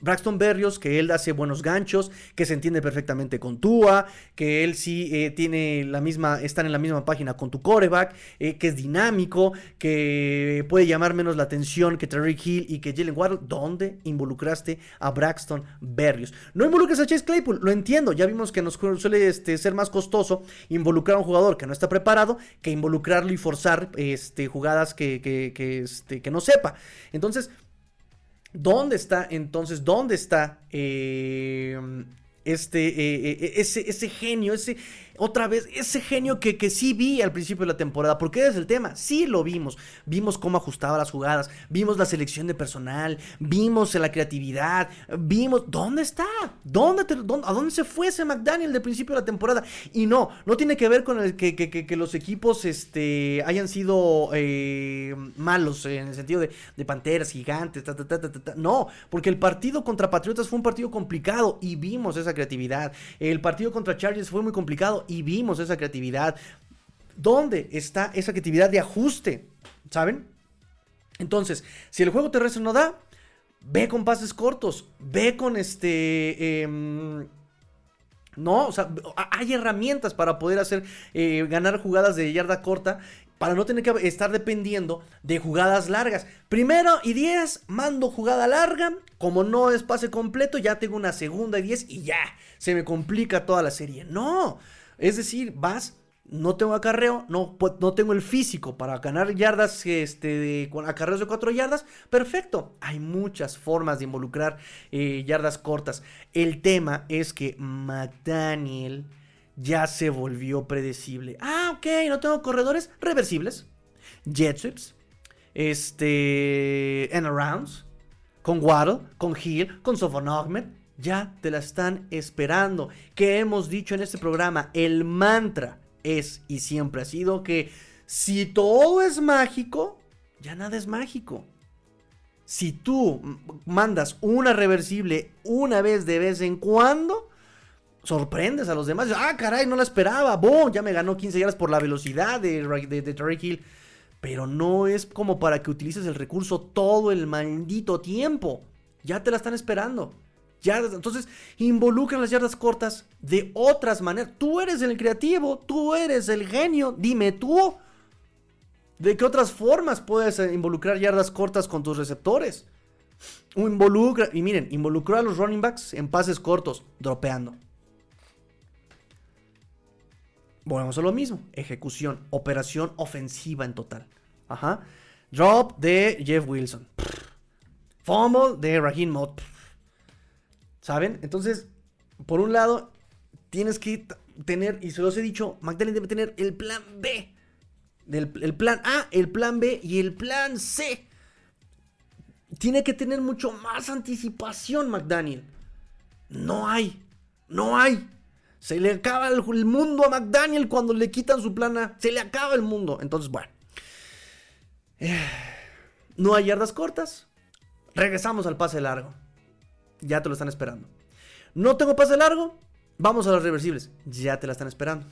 Braxton Berrios, que él hace buenos ganchos, que se entiende perfectamente con Tua, que él sí eh, tiene la misma, están en la misma página con tu coreback, eh, que es dinámico, que puede llamar menos la atención que Tariq Hill y que Jalen Waddle. ¿Dónde involucraste a Braxton Berrios? No involucres a Chase Claypool, lo entiendo, ya vimos que nos suele este, ser más costoso involucrar a un jugador que no está preparado que involucrarlo y forzar este, jugadas este, que no sepa. Entonces, ¿Dónde está entonces? ¿Dónde está eh, este, eh, eh, ese, ese genio, ese, otra vez, ese genio que, que sí vi al principio de la temporada, porque es el tema, sí lo vimos, vimos cómo ajustaba las jugadas, vimos la selección de personal, vimos la creatividad, vimos, ¿dónde está? ¿Dónde, ¿A dónde se fue ese McDaniel del principio de la temporada? Y no, no tiene que ver con que, que, que, los equipos este, hayan sido eh, malos en el sentido de, de panteras, gigantes, no, porque el partido contra Patriotas fue un partido complicado y vimos esa creatividad, el partido contra Chargers fue muy complicado y vimos esa creatividad. ¿Dónde está esa creatividad de ajuste? ¿Saben? Entonces, si el juego terrestre no da, ve con pases cortos, ve con este... Em, no, o sea, hay herramientas para poder hacer eh, ganar jugadas de yarda corta para no tener que estar dependiendo de jugadas largas. Primero y 10, mando jugada larga. Como no es pase completo, ya tengo una segunda y 10 y ya, se me complica toda la serie. No, es decir, vas, no tengo acarreo, no, no tengo el físico para ganar yardas este, de, con acarreos de 4 yardas. Perfecto. Hay muchas formas de involucrar eh, yardas cortas. El tema es que McDaniel ya se volvió predecible. Ah, ok, no tengo corredores reversibles. Jet sweeps. Este. En arounds. Con Waddle, con Hill, con Sofon ya te la están esperando. Que hemos dicho en este programa, el mantra es y siempre ha sido que si todo es mágico, ya nada es mágico. Si tú mandas una reversible una vez de vez en cuando, sorprendes a los demás. Ah, caray, no la esperaba. ¡Bum! Ya me ganó 15 yardas por la velocidad de, de, de Hill. Pero no es como para que utilices el recurso todo el maldito tiempo. Ya te la están esperando entonces, involucran las yardas cortas de otras maneras. Tú eres el creativo, tú eres el genio. Dime tú, ¿de qué otras formas puedes eh, involucrar yardas cortas con tus receptores? involucra, y miren, involucró a los running backs en pases cortos, dropeando. Volvemos a lo mismo, ejecución, operación ofensiva en total. Ajá. Drop de Jeff Wilson. Fumble de Raheem Mott. ¿Saben? Entonces, por un lado, tienes que tener, y se los he dicho, McDaniel debe tener el plan B. el plan A, el plan B y el plan C. Tiene que tener mucho más anticipación, McDaniel. No hay. No hay. Se le acaba el, el, mundo a McDaniel cuando le quitan su plan A. Se le acaba el mundo. Entonces, bueno. No hay yardas cortas. Regresamos al pase largo ya te lo están esperando. No tengo pase largo, vamos a los reversibles, ya te la están esperando.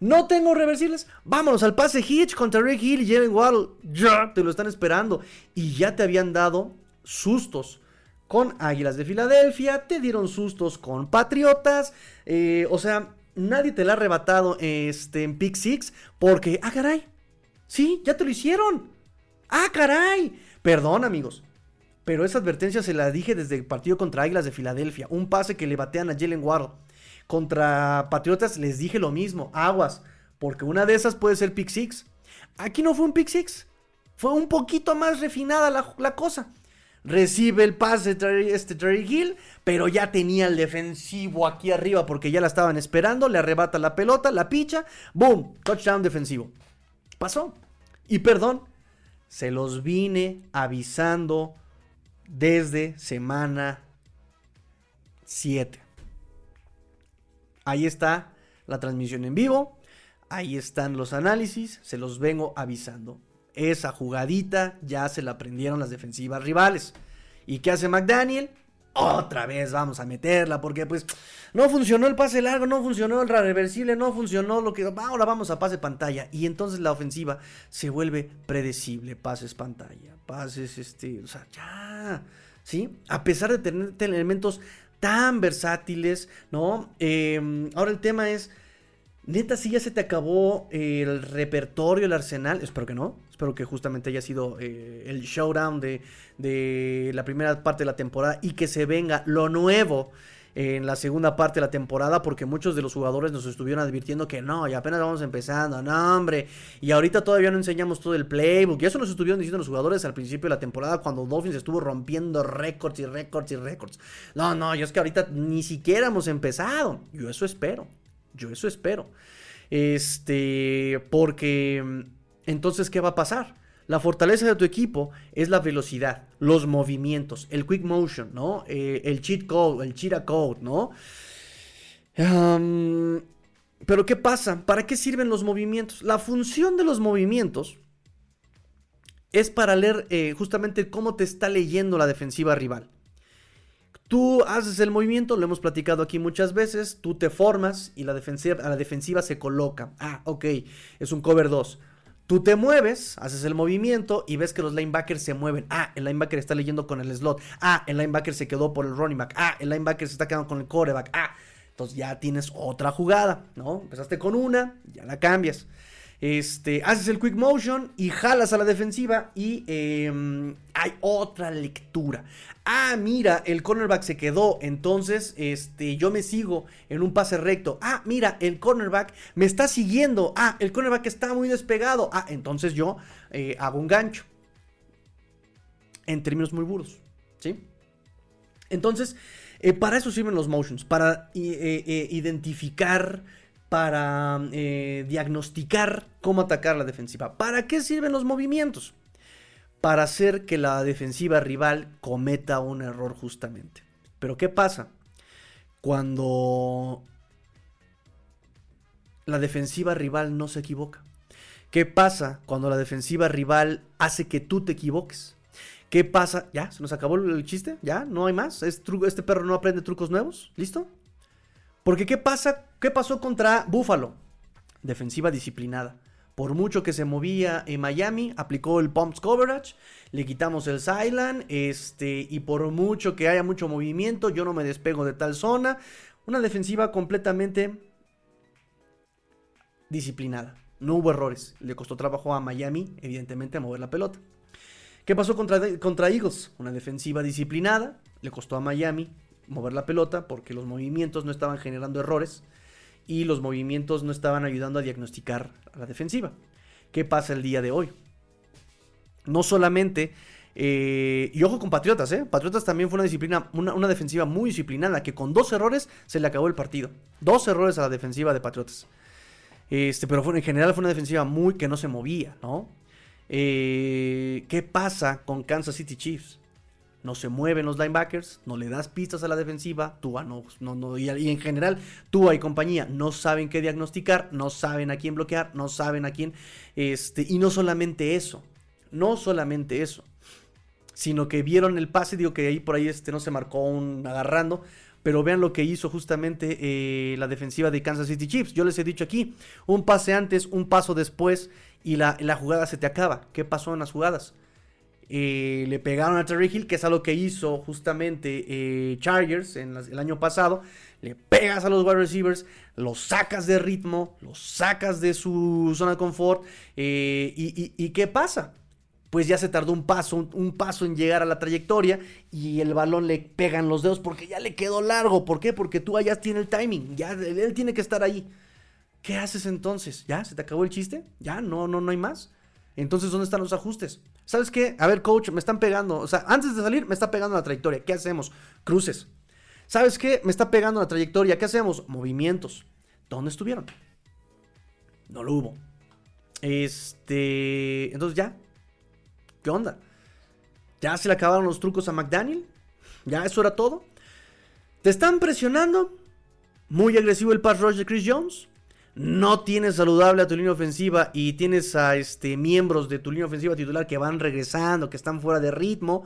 No tengo reversibles, vámonos al pase Hitch contra Rick Hill y Jalen Waddle, ya te lo están esperando. Y ya te habían dado sustos con Águilas de Filadelfia, te dieron sustos con Patriotas, eh, o sea, nadie te la ha arrebatado este, en Pick Six porque, ah, caray, sí, ya te lo hicieron. Ah, caray. Perdón, amigos. Pero esa advertencia se la dije desde el partido contra Águilas de Filadelfia. Un pase que le batean a Jalen Ward. Contra Patriotas les dije lo mismo. Aguas. Porque una de esas puede ser pick six. Aquí no fue un pick six. Fue un poquito más refinada la, cosa. Recibe el pase de este Terry Hill, pero ya tenía el defensivo aquí arriba porque ya la estaban esperando. Le arrebata la pelota, la picha. ¡Boom! Touchdown defensivo. Pasó. Y perdón, se los vine avisando desde semana 7. Ahí está la transmisión en vivo. Ahí están los análisis. Se los vengo avisando. Esa jugadita ya se la aprendieron las defensivas rivales. ¿Y qué hace McDaniel? Otra vez vamos a meterla porque pues no funcionó el pase largo, no funcionó el reversible, no funcionó lo que ahora vamos a pase pantalla y entonces la ofensiva se vuelve predecible, pases pantalla, pases este, o sea, ya, ¿sí? A pesar de tener elementos tan versátiles, ¿no? Em, ahora el tema es, neta, si ya se te acabó el repertorio, el arsenal, espero que no, espero que justamente haya sido eh, el showdown de, de la primera parte de la temporada y que se venga lo nuevo en la segunda parte de la temporada porque muchos de los jugadores nos estuvieron advirtiendo que no, y apenas vamos empezando, no hombre, y ahorita todavía no enseñamos todo el playbook, y eso nos estuvieron diciendo los jugadores al principio de la temporada cuando Dolphins estuvo rompiendo récords y récords y récords. No, no, yo es que ahorita ni siquiera hemos empezado, yo eso espero, yo eso espero. Este, porque entonces, ¿qué va a pasar? La fortaleza de tu equipo es la velocidad, los movimientos, el quick motion, ¿no? Eh, el cheat code, el cheetah code, ¿no? pero ¿qué pasa? ¿Para qué sirven los movimientos? La función de los movimientos es para leer eh, justamente cómo te está leyendo la defensiva rival. Tú haces el movimiento, lo hemos platicado aquí muchas veces, tú te formas y la defensiva, la defensiva se coloca. Ah, ok, es un cover 2. Tú te mueves, haces el movimiento y ves que los linebackers se mueven. Ah, el linebacker está leyendo con el slot. Ah, el linebacker se quedó por el running back. Ah, el linebacker se está quedando con el quarterback. Ah, entonces ya tienes otra jugada, ¿no? Empezaste con una, ya la cambias. Este, haces el quick motion y jalas a la defensiva y em, hay otra lectura. Ah, mira, el cornerback se quedó, entonces este, yo me sigo en un pase recto. Ah, mira, el cornerback me está siguiendo. Ah, el cornerback está muy despegado. Ah, entonces yo eh, hago un gancho. En términos muy burdos, ¿sí? Entonces, eh, para eso sirven los motions, para eh, identificar para eh, diagnosticar cómo atacar la defensiva. ¿Para qué sirven los movimientos? Para hacer que la defensiva rival cometa un error justamente. Pero ¿qué pasa? Cuando la defensiva rival no se equivoca. ¿Qué pasa cuando la defensiva rival hace que tú te equivoques? ¿Qué pasa? ¿Ya? ¿Se nos acabó el chiste? ¿Ya? ¿No hay más? ¿Este perro no aprende trucos nuevos? ¿Listo? Porque ¿qué pasa? ¿Qué pasó contra Buffalo? Defensiva disciplinada. Por mucho que se movía en Miami, aplicó el pumps coverage, le quitamos el silent, este, y por mucho que haya mucho movimiento, yo no me despego de tal zona. Una defensiva completamente disciplinada. No hubo errores. Le costó trabajo a Miami, evidentemente, a mover la pelota. ¿Qué pasó contra, contra Eagles? Una defensiva disciplinada. Le costó a Miami mover la pelota porque los movimientos no estaban generando errores y los movimientos no estaban ayudando a diagnosticar a la defensiva. ¿Qué pasa el día de hoy? No solamente, eh, y ojo con Patriotas, ¿eh? Patriotas también fue una disciplina, una, defensiva muy disciplinada, que con dos errores se le acabó el partido. Dos errores a la defensiva de Patriotas. Este, pero fue, en general fue una defensiva muy que no se movía, ¿no? Eh, ¿Qué pasa con Kansas City Chiefs? No se mueven los linebackers, no le das pistas a la defensiva, Tua no, no, no y, en general Tua y compañía no saben qué diagnosticar, no saben a quién bloquear, no saben a quién, este, y no solamente eso, no solamente eso, sino que vieron el pase, digo que ahí por ahí este no se marcó un agarrando, pero vean lo que hizo justamente eh, la defensiva de Kansas City Chiefs. Yo les he dicho aquí, un pase antes, un paso después y la, la jugada se te acaba. ¿Qué pasó en las jugadas? Eh, le pegaron a Terry Hill, que es algo que hizo justamente eh, Chargers en el año pasado. Le pegas a los wide receivers, los sacas de ritmo, los sacas de su zona de confort. Eh, y, qué pasa? Pues ya se tardó un paso, un, paso en llegar a la trayectoria y el balón le pega en los dedos porque ya le quedó largo. ¿Por qué? Porque tú allá tienes el timing, ya él tiene que estar ahí. ¿Qué haces entonces? ¿Ya? ¿Se te acabó el chiste? ¿Ya? No, no, no hay más. Entonces, ¿dónde están los ajustes? ¿Sabes qué? A ver, coach, me están pegando. O sea, antes de salir me está pegando la trayectoria. ¿Qué hacemos? Cruces. ¿Sabes qué? Me está pegando la trayectoria. ¿Qué hacemos? Movimientos. ¿Dónde estuvieron? No lo hubo. Este. Entonces ya. ¿Qué onda? ¿Ya se le acabaron los trucos a McDaniel? ¿Ya eso era todo? ¿Te están presionando? ¿Muy agresivo el pass rush de Chris Jones? No tienes saludable a tu línea ofensiva y tienes a este, miembros de tu línea ofensiva titular que van regresando, que están fuera de ritmo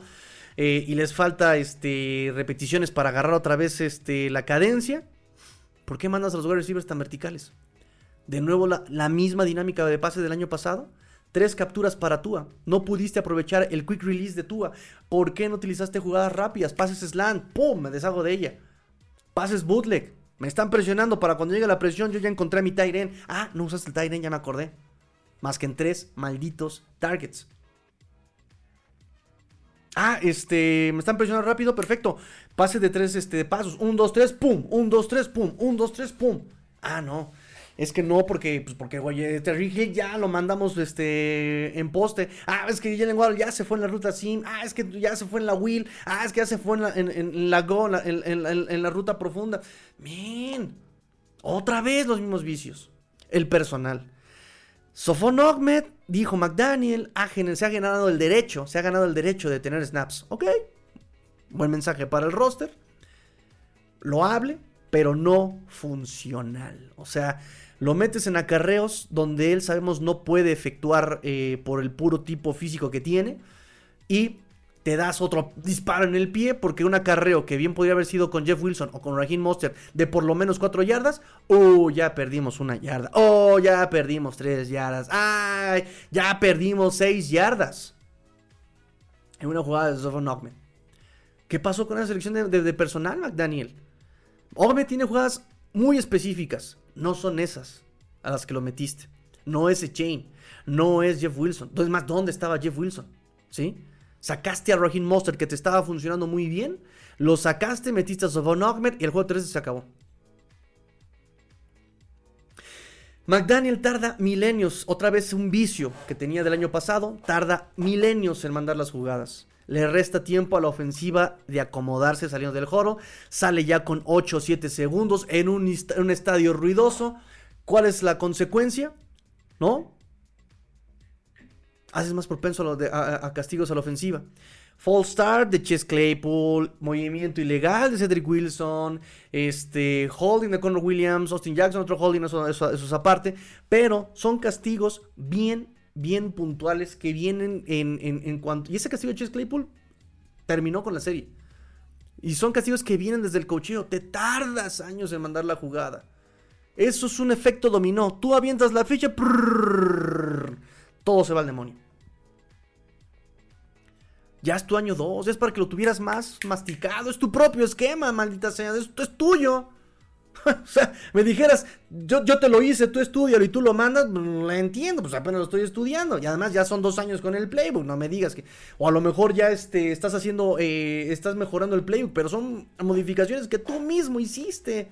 eh, y les falta este, repeticiones para agarrar otra vez este, la cadencia, ¿por qué mandas a los wide receivers tan verticales? De nuevo la, la misma dinámica de pase del año pasado. Tres capturas para Tua. No pudiste aprovechar el quick release de Tua. ¿Por qué no utilizaste jugadas rápidas? Pases slant. ¡Pum! Me deshago de ella. Pases bootleg. Me están presionando para cuando llegue la presión. Yo ya encontré a mi Tyren. Ah, no usaste el Tyren, ya me acordé. Más que en tres malditos targets. Ah, este, me están presionando rápido, perfecto. Pase de tres este, pasos. Un, dos, tres, pum. Un, dos, tres, pum. Un, dos, tres, pum. Ah, no. Es que no, porque, pues porque, güey, Terry Hill ya lo mandamos este, en poste. Ah, es que Jalen Waddle ya se fue en la ruta sim. Ah, es que ya se fue en la wheel. Ah, es que ya se fue en la, en, la go, en, la ruta profunda. Men, otra vez los mismos vicios. El personal. Sofon Ahmed dijo McDaniel, se ha ganado el derecho, se ha ganado el derecho de tener snaps. Ok, buen mensaje para el roster. Lo hable, pero no funcional. O sea, lo metes en acarreos donde él sabemos no puede efectuar eh, por el puro tipo físico que tiene. Y te das otro disparo en el pie porque un acarreo que bien podría haber sido con Jeff Wilson o con Raheem Monster de por lo menos 4 yardas, ¡uh! Ya perdimos una yarda. ¡Oh! Ya perdimos 3 yardas. ¡Ay! Ya perdimos 6 yardas. En una jugada de Sofon Ahmed. ¿Qué pasó con la selección de, de personal, McDaniel? Ahmed tiene jugadas muy específicas no son esas a las que lo metiste. No es Chain, no es Jeff Wilson. Entonces, más, ¿dónde estaba Jeff Wilson? ¿Sí? Sacaste a Raheem Monster que te estaba funcionando muy bien. Lo sacaste, metiste a Sovon Ahmed y el juego 13 se acabó. McDaniel tarda milenios, otra vez un vicio que tenía del año pasado, tarda milenios en mandar las jugadas. Le resta tiempo a la ofensiva de acomodarse saliendo del joro. Sale ya con 8 o 7 segundos en un, estadio ruidoso. ¿Cuál es la consecuencia? ¿No? Haces más propenso a, castigos a la ofensiva. False start de Chess Claypool, movimiento ilegal de Cedric Wilson, este, holding de Conor Williams, Austin Jackson, otro holding, eso, eso es aparte, pero son castigos bien bien puntuales que vienen en, en, cuanto... Y ese castigo de Chase Claypool terminó con la serie. Y son castigos que vienen desde el cocheo. Te tardas años en mandar la jugada. Eso es un efecto dominó. Tú avientas la ficha, todo se va al demonio. Ya es tu año 2, es para que lo tuvieras más masticado. Es tu propio esquema, maldita sea. Esto es tuyo. o sea, me dijeras, yo, yo te lo hice, tú estudias y tú lo mandas, pues, lo entiendo, pues apenas lo estoy estudiando. Y además ya son dos años con el playbook, no me digas que. O a lo mejor ya este, estás haciendo, eh, estás mejorando el playbook, pero son modificaciones que tú mismo hiciste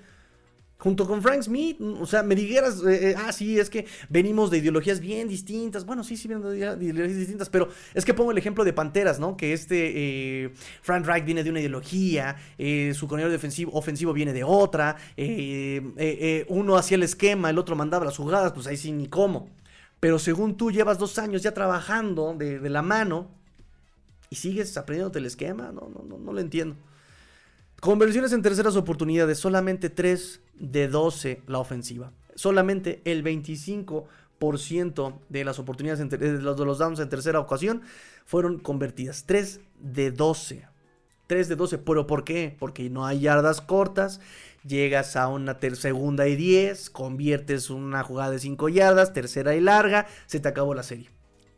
junto con Frank Smith, o sea, me dijeras, eh, eh, ah, sí, es que venimos de ideologías bien distintas. Bueno, sí, sí, vienen de ideologías distintas, pero es que pongo el ejemplo de Panteras, ¿no? Que este eh, Frank Reich viene de una ideología, su coordinador defensivo, ofensivo viene de otra, uno hacía el esquema, el otro mandaba las jugadas, pues ahí sí ni cómo. Pero según tú llevas dos años ya trabajando de, de la mano y sigues aprendiéndote el esquema, no, no, no, no lo entiendo. Conversiones en terceras oportunidades, solamente 3 de 12 la ofensiva. Solamente el 25% de las oportunidades, de los, de los downs en tercera ocasión fueron convertidas. 3 de 12. 3 de 12. ¿Pero por qué? Porque no hay yardas cortas. Llegas a una segunda y 10. Conviertes una jugada de 5 yardas. Tercera y larga. Se te acabó la serie.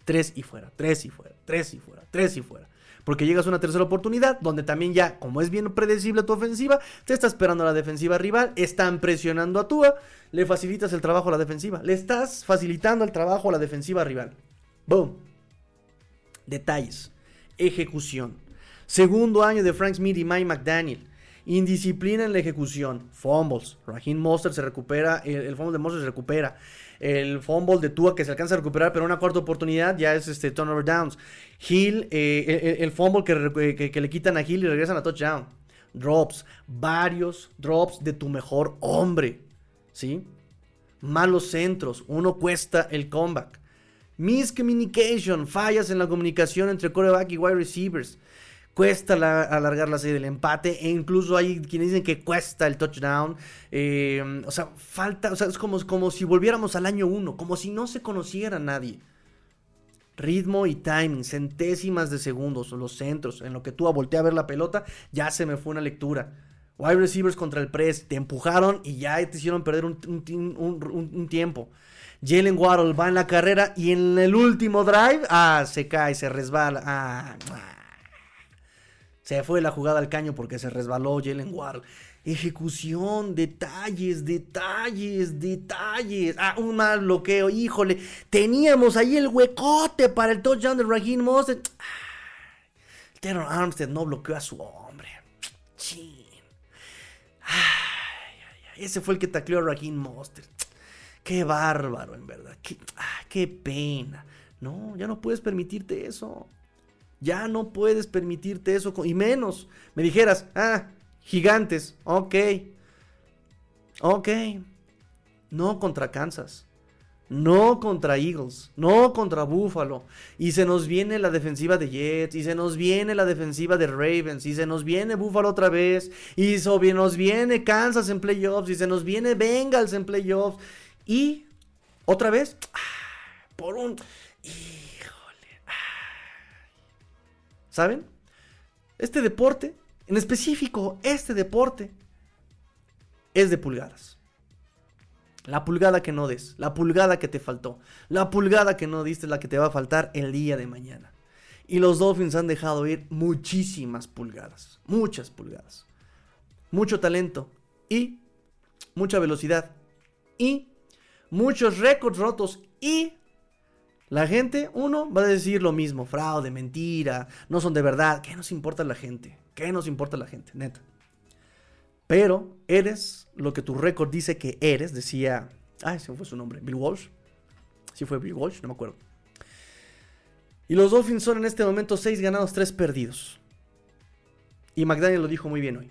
Tres y fuera, tres y fuera, tres y fuera, tres y fuera. Porque llegas a una tercera oportunidad donde también ya, como es bien predecible tu ofensiva, te está esperando la defensiva rival, están presionando a Tua, le facilitas el trabajo a la defensiva. Le estás facilitando el trabajo a la defensiva rival. Boom. Detalles. Ejecución. Segundo año de Frank Smith y Mike McDaniel. Indisciplina en la ejecución. Fumbles. Raheem Monster se recupera. El, fumble de Monster se recupera. El fumble de Tua que se alcanza a recuperar, pero una cuarta oportunidad ya es este turnover downs. Hill, eh, el, fumble que, que, le quitan a Hill y regresan a touchdown. Drops. Varios drops de tu mejor hombre. ¿Sí? Malos centros. Uno cuesta el comeback. Miscommunication, fallas en la comunicación entre quarterback y wide receivers. Cuesta alargar la serie del empate e incluso hay quienes dicen que cuesta el touchdown. Eh, o sea, falta, o sea, es como, como si volviéramos al año 1, como si no se conociera nadie. Ritmo y timing, centésimas de segundos, los centros, en lo que tú volteé a ver la pelota, ya se me fue una lectura. Wide receivers contra el press, te empujaron y ya te hicieron perder un tiempo. Jalen Waddle va en la carrera y en el último drive, ah, se cae, se resbala. Ah, se fue la jugada al caño porque se resbaló Jalen Waddle. Ejecución, detalles, detalles, detalles. Ah, un mal bloqueo, híjole. Teníamos ahí el huecote para el touchdown de Raheem Mostert. Ah, Armstead no bloqueó a su hombre. Chin. ese fue el que tacleó a Raheem Mostert. Qué bárbaro, en verdad. Qué, ah, qué pena. No, ya no puedes permitirte eso. Ya no puedes permitirte eso. Y menos, me dijeras, ah, gigantes, ok. Ok. No contra Kansas. No contra Eagles. No contra Buffalo. Y se nos viene la defensiva de Jets. Y se nos viene la defensiva de Ravens. Y se nos viene Buffalo otra vez. Y se nos viene Kansas en playoffs. Y se nos viene Bengals en playoffs. Y otra vez, ah, por un... ¿Saben? Este deporte, en específico, este deporte, es de pulgadas. La pulgada que no des, la pulgada que te faltó, la pulgada que no diste la que te va a faltar el día de mañana. Y los Dolphins han dejado ir muchísimas pulgadas, muchas pulgadas. Mucho talento y mucha velocidad y muchos récords rotos y la gente, uno, va a decir lo mismo, fraude, mentira, no son de verdad. ¿Qué nos importa la gente? ¿Qué nos importa la gente? Neta. Pero eres lo que tu récord dice que eres, decía, ay, se fue su nombre, Bill Walsh. Sí fue Bill Walsh, no me acuerdo. Y los Dolphins son en este momento 6 ganados, 3 perdidos. Y McDaniel lo dijo muy bien hoy.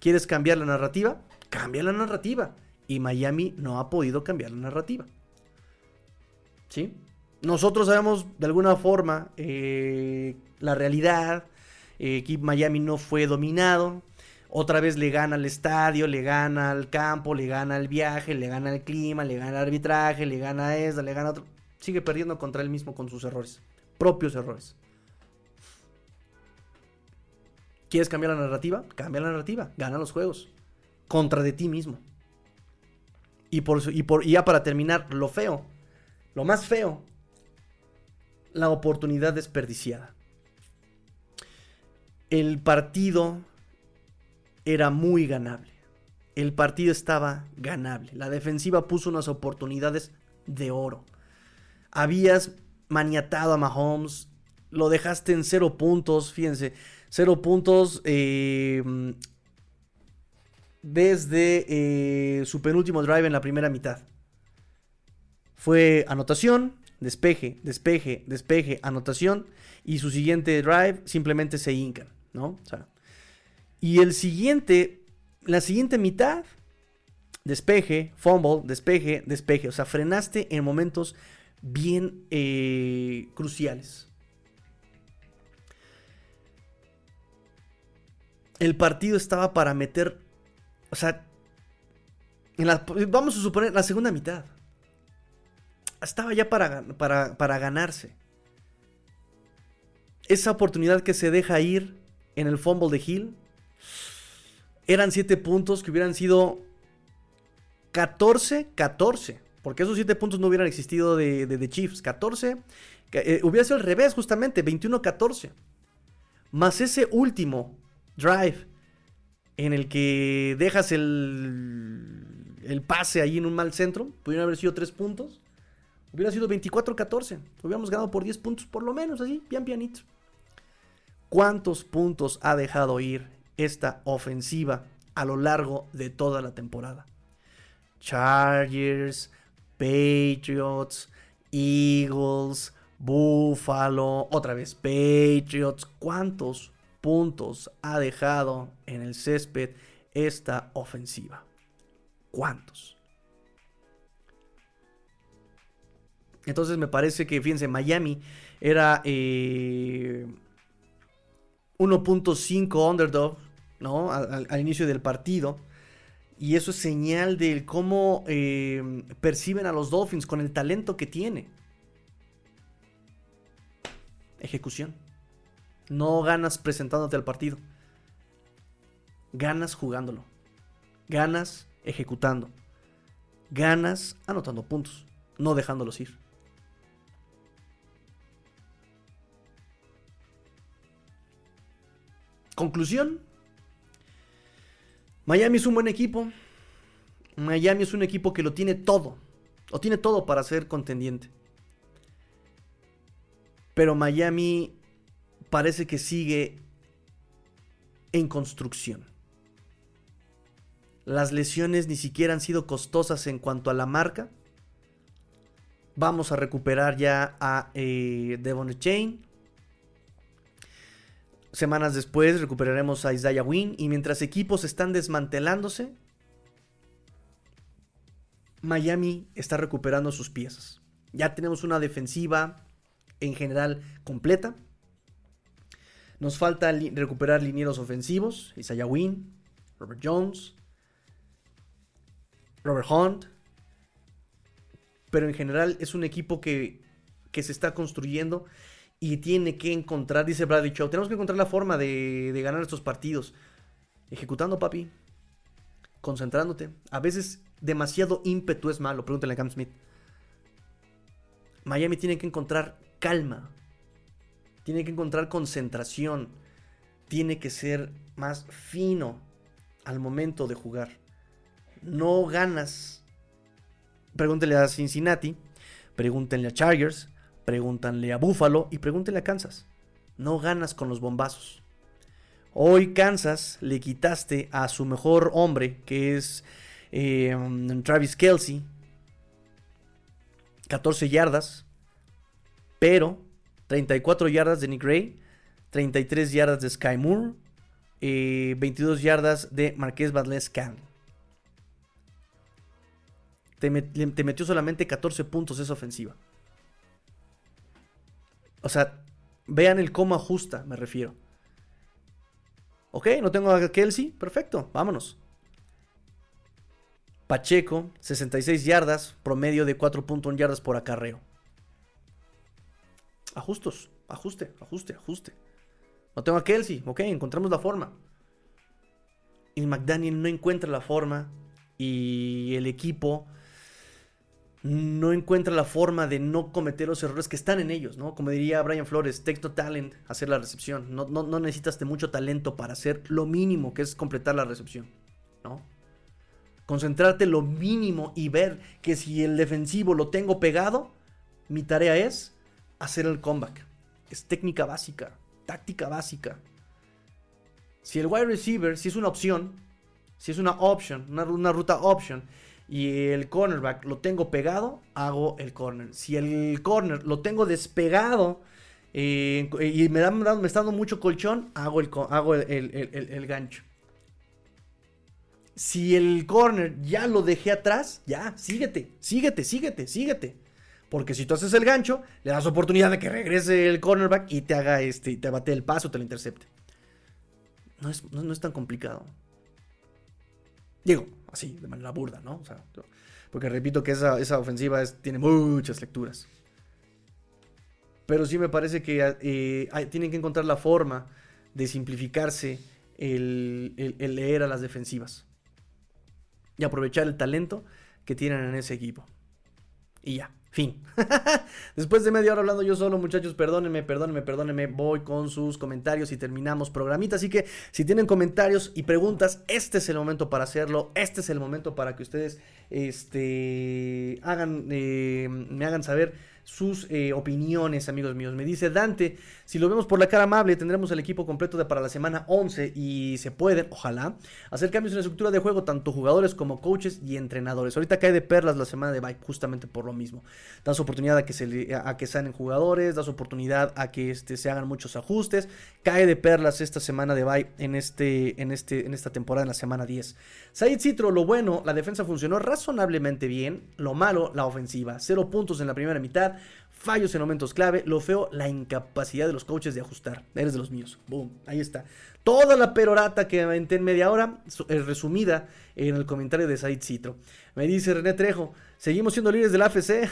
¿Quieres cambiar la narrativa? Cambia la narrativa y Miami no ha podido cambiar la narrativa. ¿Sí? Nosotros sabemos de alguna forma eh, la realidad, eh, Miami no fue dominado, otra vez le gana al estadio, le gana al campo, le gana al viaje, le gana al clima, le gana al arbitraje, le gana a esa, le gana a otro. Sigue perdiendo contra él mismo con sus errores, propios errores. ¿Quieres cambiar la narrativa? Cambia la narrativa, gana los juegos. Contra de ti mismo. Y, por, y, por, ya para terminar, lo feo, lo más feo, la oportunidad desperdiciada. El partido era muy ganable. El partido estaba ganable. La defensiva puso unas oportunidades de oro. Habías maniatado a Mahomes. Lo dejaste en cero puntos. Fíjense. Cero puntos. Eh, desde eh, su penúltimo drive en la primera mitad. Fue anotación, despeje, despeje, despeje, anotación. Y su siguiente drive simplemente se hincan, ¿no? y el siguiente, la siguiente mitad, despeje, fumble, despeje, despeje. O sea, frenaste en momentos bien eh, cruciales. El partido estaba para meter o sea, vamos a suponer la segunda mitad. Estaba ya para, para, ganarse. Esa oportunidad que se deja ir en el fumble de Hill. Eran 7 puntos que hubieran sido 14, 14. Porque esos 7 puntos no hubieran existido de, de, Chiefs. 14. Eh, hubiera sido al revés, justamente. 21-14. Más ese último drive en el que dejas el, el pase ahí en un mal centro. Pudieron haber sido 3 puntos. Hubiera sido 24-14. Hubiéramos ganado por 10 puntos, por lo menos, así, bien pianito. ¿Cuántos puntos ha dejado ir esta ofensiva a lo largo de toda la temporada? Chargers, Patriots, Eagles, Buffalo, otra vez Patriots. ¿Cuántos puntos ha dejado en el césped esta ofensiva? ¿Cuántos? Entonces me parece que, fíjense, Miami era eh, 1.5 underdog, ¿no? Al, inicio del partido. Y eso es señal de cómo eh, perciben a los Dolphins con el talento que tiene. Ejecución. No ganas presentándote al partido. Ganas jugándolo. Ganas ejecutando. Ganas anotando puntos. No dejándolos ir. Conclusión. Miami es un buen equipo. Miami es un equipo que lo tiene todo. O tiene todo para ser contendiente. Pero Miami parece que sigue en construcción. Las lesiones ni siquiera han sido costosas en cuanto a la marca. Vamos a recuperar ya a eh, Devon Chain. Semanas después recuperaremos a Isaiah Wynn y mientras equipos están desmantelándose, Miami está recuperando sus piezas. Ya tenemos una defensiva en general completa. Nos falta recuperar linieros ofensivos, Isaiah Wynn, Robert Jones, Robert Hunt. Pero en general es un equipo que, que se está construyendo y tiene que encontrar, dice Bradley Chow, tenemos que encontrar la forma de, ganar estos partidos. Ejecutando, papi. Concentrándote. A veces demasiado ímpetu es malo, pregúntale a Cam Smith. Miami tiene que encontrar calma. Tiene que encontrar concentración. Tiene que ser más fino al momento de jugar. No ganas. Pregúntele a Cincinnati. Pregúntenle a Chargers. Pregúntanle a Buffalo y pregúntenle a Kansas. No ganas con los bombazos. Hoy Kansas le quitaste a su mejor hombre, que es eh, Travis Kelsey, 14 yardas, pero 34 yardas de Nick Ray, 33 yardas de Sky Moore, 22 eh, yardas de Marqués Badles Can. te metió solamente 14 puntos esa ofensiva. O sea, vean el cómo ajusta, me refiero. Ok, no tengo a Kelsey. Perfecto, vámonos. Pacheco, 66 yardas, promedio de 4.1 yardas por acarreo. Ajustos, ajuste, ajuste, ajuste. No tengo a Kelsey. Ok, encontramos la forma. Y McDaniel no encuentra la forma. Y el equipo no encuentra la forma de no cometer los errores que están en ellos, ¿no? Como diría Brian Flores, texto talent, hacer la recepción. No, no, necesitas de mucho talento para hacer lo mínimo que es completar la recepción, ¿no? Concentrarte lo mínimo y ver que si el defensivo lo tengo pegado, mi tarea es hacer el comeback. Es técnica básica, táctica básica. Si el wide receiver, si es una opción, si es una option, una, una ruta option, y el cornerback lo tengo pegado, hago el corner. Si el corner lo tengo despegado eh, y me, está dando mucho colchón, hago, el, hago el, gancho. Si el corner ya lo dejé atrás, ya, síguete, síguete, síguete, síguete. Porque si tú haces el gancho, le das oportunidad de que regrese el cornerback y te haga este, te bate el paso, te lo intercepte. No es, no es tan complicado. Digo, así, de manera burda, ¿no? O sea, porque repito que esa, ofensiva tiene muchas lecturas. Pero sí me parece que eh, tienen que encontrar la forma de simplificarse el, leer a las defensivas. Y aprovechar el talento que tienen en ese equipo. Y ya. Fin. Después de media hora hablando yo solo, muchachos, perdónenme, perdónenme, perdónenme. Voy con sus comentarios y terminamos programita. Así que si tienen comentarios y preguntas, este es el momento para hacerlo. Este es el momento para que ustedes este, hagan, eh, me hagan saber sus eh, opiniones, amigos míos. Me dice Dante, si lo vemos por la cara amable, tendremos el equipo completo para la semana 11 y se pueden, ojalá, hacer cambios en la estructura de juego, tanto jugadores como coaches y entrenadores. Ahorita cae de perlas la semana de bye, justamente por lo mismo. Das oportunidad a que, se, a que salen jugadores, das oportunidad a que este, se hagan muchos ajustes. Cae de perlas esta semana de bye en, este, en, este, en esta temporada, en la semana 10. Said Citro, lo bueno, la defensa funcionó razonablemente bien. Lo malo, la ofensiva. Cero puntos en la primera mitad fallos en momentos clave, lo feo, la incapacidad de los coaches de ajustar. Eres de los míos. Boom, ahí está. Toda la perorata que aventé en media hora, eh, resumida en el comentario de Said Citro. Me dice René Trejo, seguimos siendo líderes del AFC.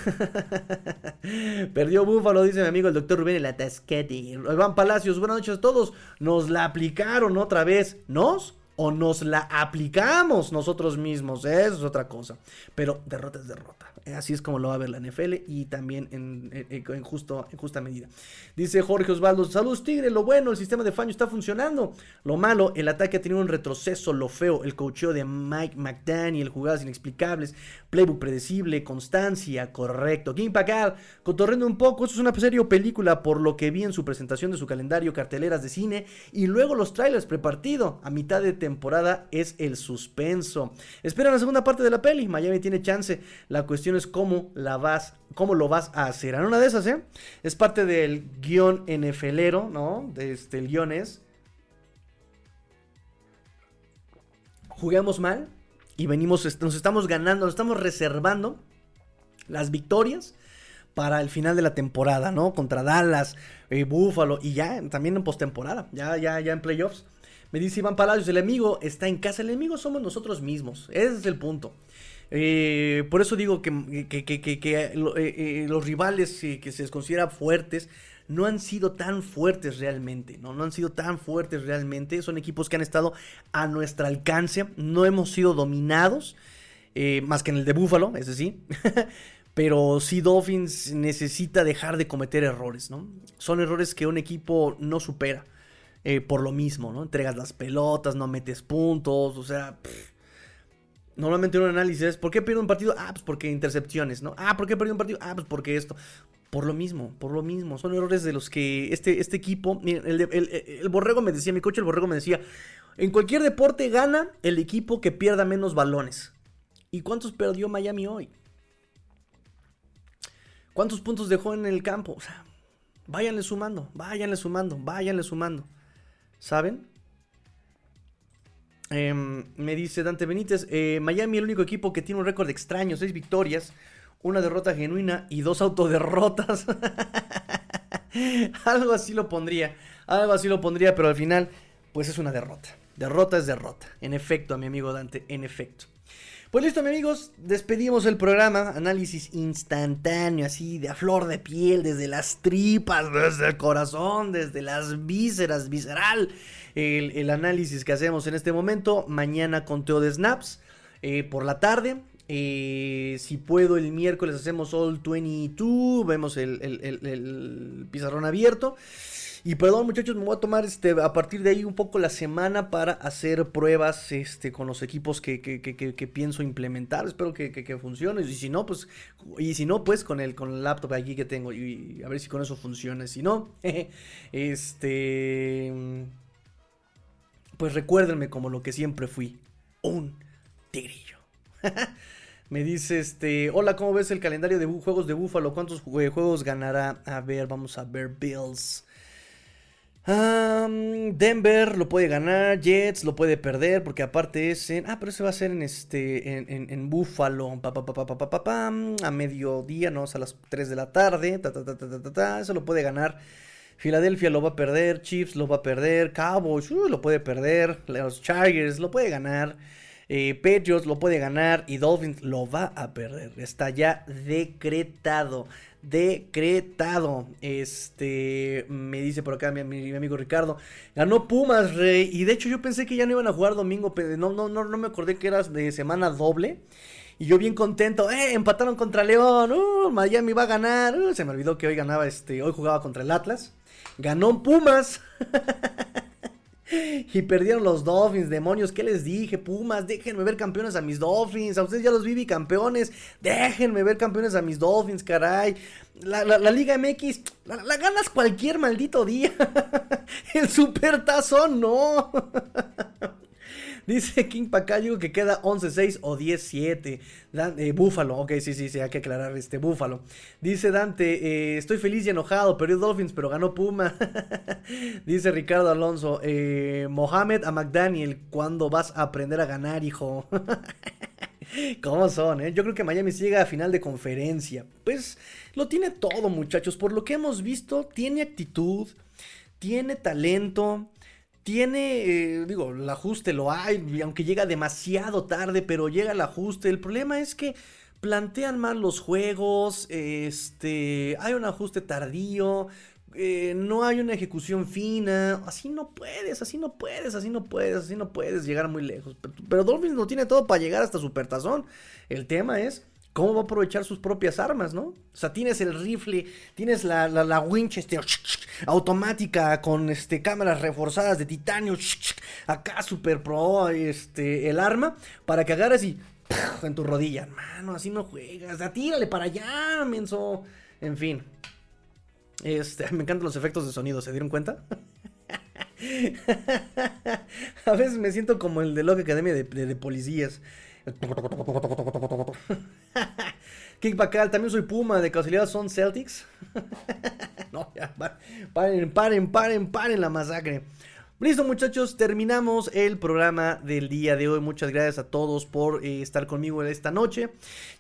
Perdió Búfalo, dice mi amigo el doctor Rubén el Atasquete. Iván Palacios, buenas noches a todos. Nos la aplicaron otra vez. ¿Nos? o nos la aplicamos nosotros mismos. Eso es otra cosa. Pero derrota es derrota. Así es como lo va a ver la NFL y también en, justo, en justa medida. Dice Jorge Osvaldo, saludos Tigre, lo bueno, el sistema de Faño está funcionando. Lo malo, el ataque ha tenido un retroceso, lo feo, el cocheo de Mike McDaniel, jugadas inexplicables, playbook predecible, constancia, correcto. King Packard, cotorrendo un poco, esto es una serie o película por lo que vi en su presentación de su calendario, carteleras de cine y luego los trailers prepartido. A mitad de temporada es el suspenso. Espera la segunda parte de la peli, Miami tiene chance. La cuestión es cómo la vas, cómo lo vas a hacer. En una de esas, ¿eh? Es parte del guion NFLero, ¿no? Este, el guion es. Juguemos mal y venimos, nos estamos ganando, nos estamos reservando las victorias para el final de la temporada, ¿no? Contra Dallas, eh, Buffalo y ya también en postemporada, ya, ya, ya en playoffs. Me dice Iván Palacios, el enemigo está en casa, el enemigo somos nosotros mismos, ese es el punto. Eh, por eso digo que, eh, eh, los rivales que se les considera fuertes no han sido tan fuertes realmente, ¿no? No han sido tan fuertes realmente. Son equipos que han estado a nuestro alcance. No hemos sido dominados, más que en el de Buffalo, ese sí. Pero sí Dolphins necesita dejar de cometer errores, ¿no? Son errores que un equipo no supera. por lo mismo, ¿no? Entregas las pelotas, no metes puntos, o sea... Normalmente un análisis es, ¿por qué pierde un partido? Ah, pues porque intercepciones, ¿no? Ah, ¿por qué perdió un partido? Ah, pues porque esto. Por lo mismo, por lo mismo. Son errores de los que este, este equipo, el, borrego me decía, mi coche el borrego me decía, en cualquier deporte gana el equipo que pierda menos balones. ¿Y cuántos perdió Miami hoy? ¿Cuántos puntos dejó en el campo? O sea, váyanle sumando, váyanle sumando, váyanle sumando. ¿Saben? Em, me dice Dante Benítez, eh, Miami el único equipo que tiene un récord extraño, seis victorias, una derrota genuina y dos autoderrotas. algo así lo pondría, algo así lo pondría, pero al final, pues es una derrota. Derrota es derrota. En efecto, a mi amigo Dante, en efecto. Pues listo, amigos, despedimos el programa. Análisis instantáneo, así de a flor de piel, desde las tripas, desde el corazón, desde las vísceras, visceral el, análisis que hacemos en este momento. Mañana conteo de snaps eh, por la tarde. Eh, si puedo, el miércoles hacemos All 22. Vemos el, pizarrón abierto. Y perdón, muchachos, me voy a tomar este, a partir de ahí un poco la semana para hacer pruebas este, con los equipos que, pienso implementar. Espero que, funcione. Y si no, pues, y si no, pues con el, con el laptop aquí que tengo. Y, a ver si con eso funciona. Si no, este pues recuérdenme como lo que siempre fui, un tigrillo. Me dice este, hola, ¿cómo ves el calendario de juegos de Búfalo? ¿Cuántos juegos ganará? A ver, vamos a ver, Bills. Denver lo puede ganar, Jets lo puede perder, porque aparte es en... Ah, pero ese va a ser en este, en, en, Buffalo, pa, pa, pa, a mediodía, no, a las 3 de la tarde, eso lo puede ganar Filadelfia lo va a perder, Chiefs lo va a perder, Cowboys uh, lo puede perder, los Chargers lo puede ganar, eh, Patriots lo puede ganar y Dolphins lo va a perder. Está ya decretado. Decretado. Este. Me dice por acá mi, amigo Ricardo. Ganó Pumas, Rey. Y de hecho, yo pensé que ya no iban a jugar domingo. Pero no, no, no, no me acordé que era de semana doble. Y yo bien contento, eh, empataron contra León, uh, Miami va a ganar. Uh, se me olvidó que hoy ganaba este, hoy jugaba contra el Atlas. Ganó Pumas. y perdieron los Dolphins, demonios. ¿Qué les dije? Pumas, déjenme ver campeones a mis Dolphins. A ustedes ya los vi campeones. Déjenme ver campeones a mis Dolphins, caray. La, Liga MX, la, la, ganas cualquier maldito día. El supertazón, no. Dice King Pacayo que queda 11-6 o 10-7. Eh, Búfalo, ok, sí, sí, sí, hay que aclarar este Búfalo. Dice Dante, eh, estoy feliz y enojado, perdió Dolphins, pero ganó Puma. Dice Ricardo Alonso, eh, Mohamed a McDaniel, ¿cuándo vas a aprender a ganar, hijo? ¿Cómo son? Yo creo que Miami llega a final de conferencia. Pues lo tiene todo, muchachos. Por lo que hemos visto, tiene actitud, tiene talento, tiene, eh, digo, el ajuste lo hay, aunque llega demasiado tarde, pero llega el ajuste. El problema es que plantean mal los juegos, este, hay un ajuste tardío, eh, no hay una ejecución fina. Así no puedes, así no puedes, así no puedes, así no puedes llegar muy lejos. Pero, Dolphins lo tiene todo para llegar hasta Supertazón. El tema es ¿Cómo va a aprovechar sus propias armas, no? O sea, tienes el rifle, tienes la, la, Winchester automática con este, cámaras reforzadas de titanio, acá super pro, este, el arma, para que agarres y en tu rodilla. Mano, así no juegas, tírale para allá, menso. En fin. Este, me encantan los efectos de sonido, ¿se dieron cuenta? a veces me siento como el de Loca Academia de policías. King Pacal, también soy Puma, de casualidad son Celtics. no, ya, paren, paren, paren, paren la masacre. Listo muchachos, terminamos el programa del día de hoy. Muchas gracias a todos por eh, estar conmigo esta noche.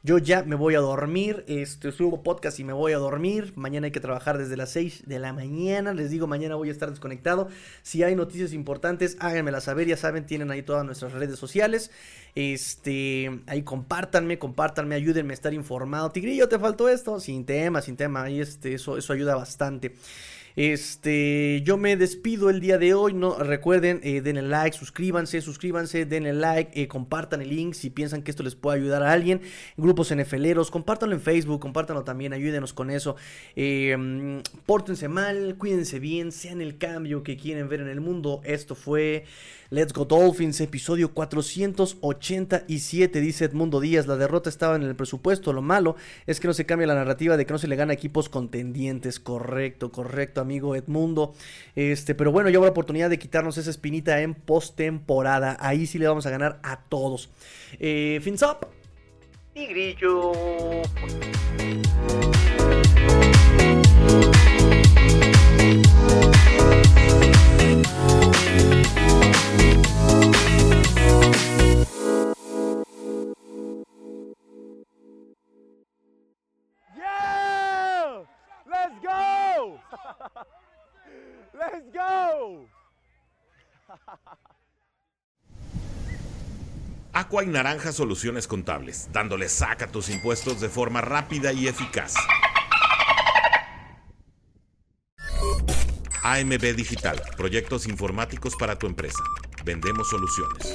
Yo ya me voy a dormir, este, subo podcast y me voy a dormir. Mañana hay que trabajar desde las 6 de la mañana. Les digo, mañana voy a estar desconectado. Si hay noticias importantes, háganmelas saber. Ya saben, tienen ahí todas nuestras redes sociales. Este, ahí compártanme, compártanme, ayúdenme a estar informado. Tigrillo, ¿te faltó esto? Sin tema, sin tema. Ahí este, eso, eso ayuda bastante. Este, yo me despido el día de hoy. No recuerden, eh, denle like, suscríbanse, suscríbanse, denle like, eh, compartan el link si piensan que esto les puede ayudar a alguien. Grupos NFLeros, compártanlo en Facebook, compártanlo también, ayúdenos con eso. Eh, pórtense mal, cuídense bien, sean el cambio que quieren ver en el mundo. Esto fue Let's Go Dolphins, episodio 487, dice Edmundo Díaz. La derrota estaba en el presupuesto. Lo malo es que no se cambia la narrativa de que no se le gana a equipos contendientes. Correcto, correcto, amigo Edmundo. Este, pero bueno, ya habrá oportunidad de quitarnos esa espinita en postemporada. Ahí sí le vamos a ganar a todos. Eh, fins up. Y Let's go. Aqua y Naranja Soluciones Contables, dándole saca tus impuestos de forma rápida y eficaz. AMB Digital, proyectos informáticos para tu empresa. Vendemos soluciones.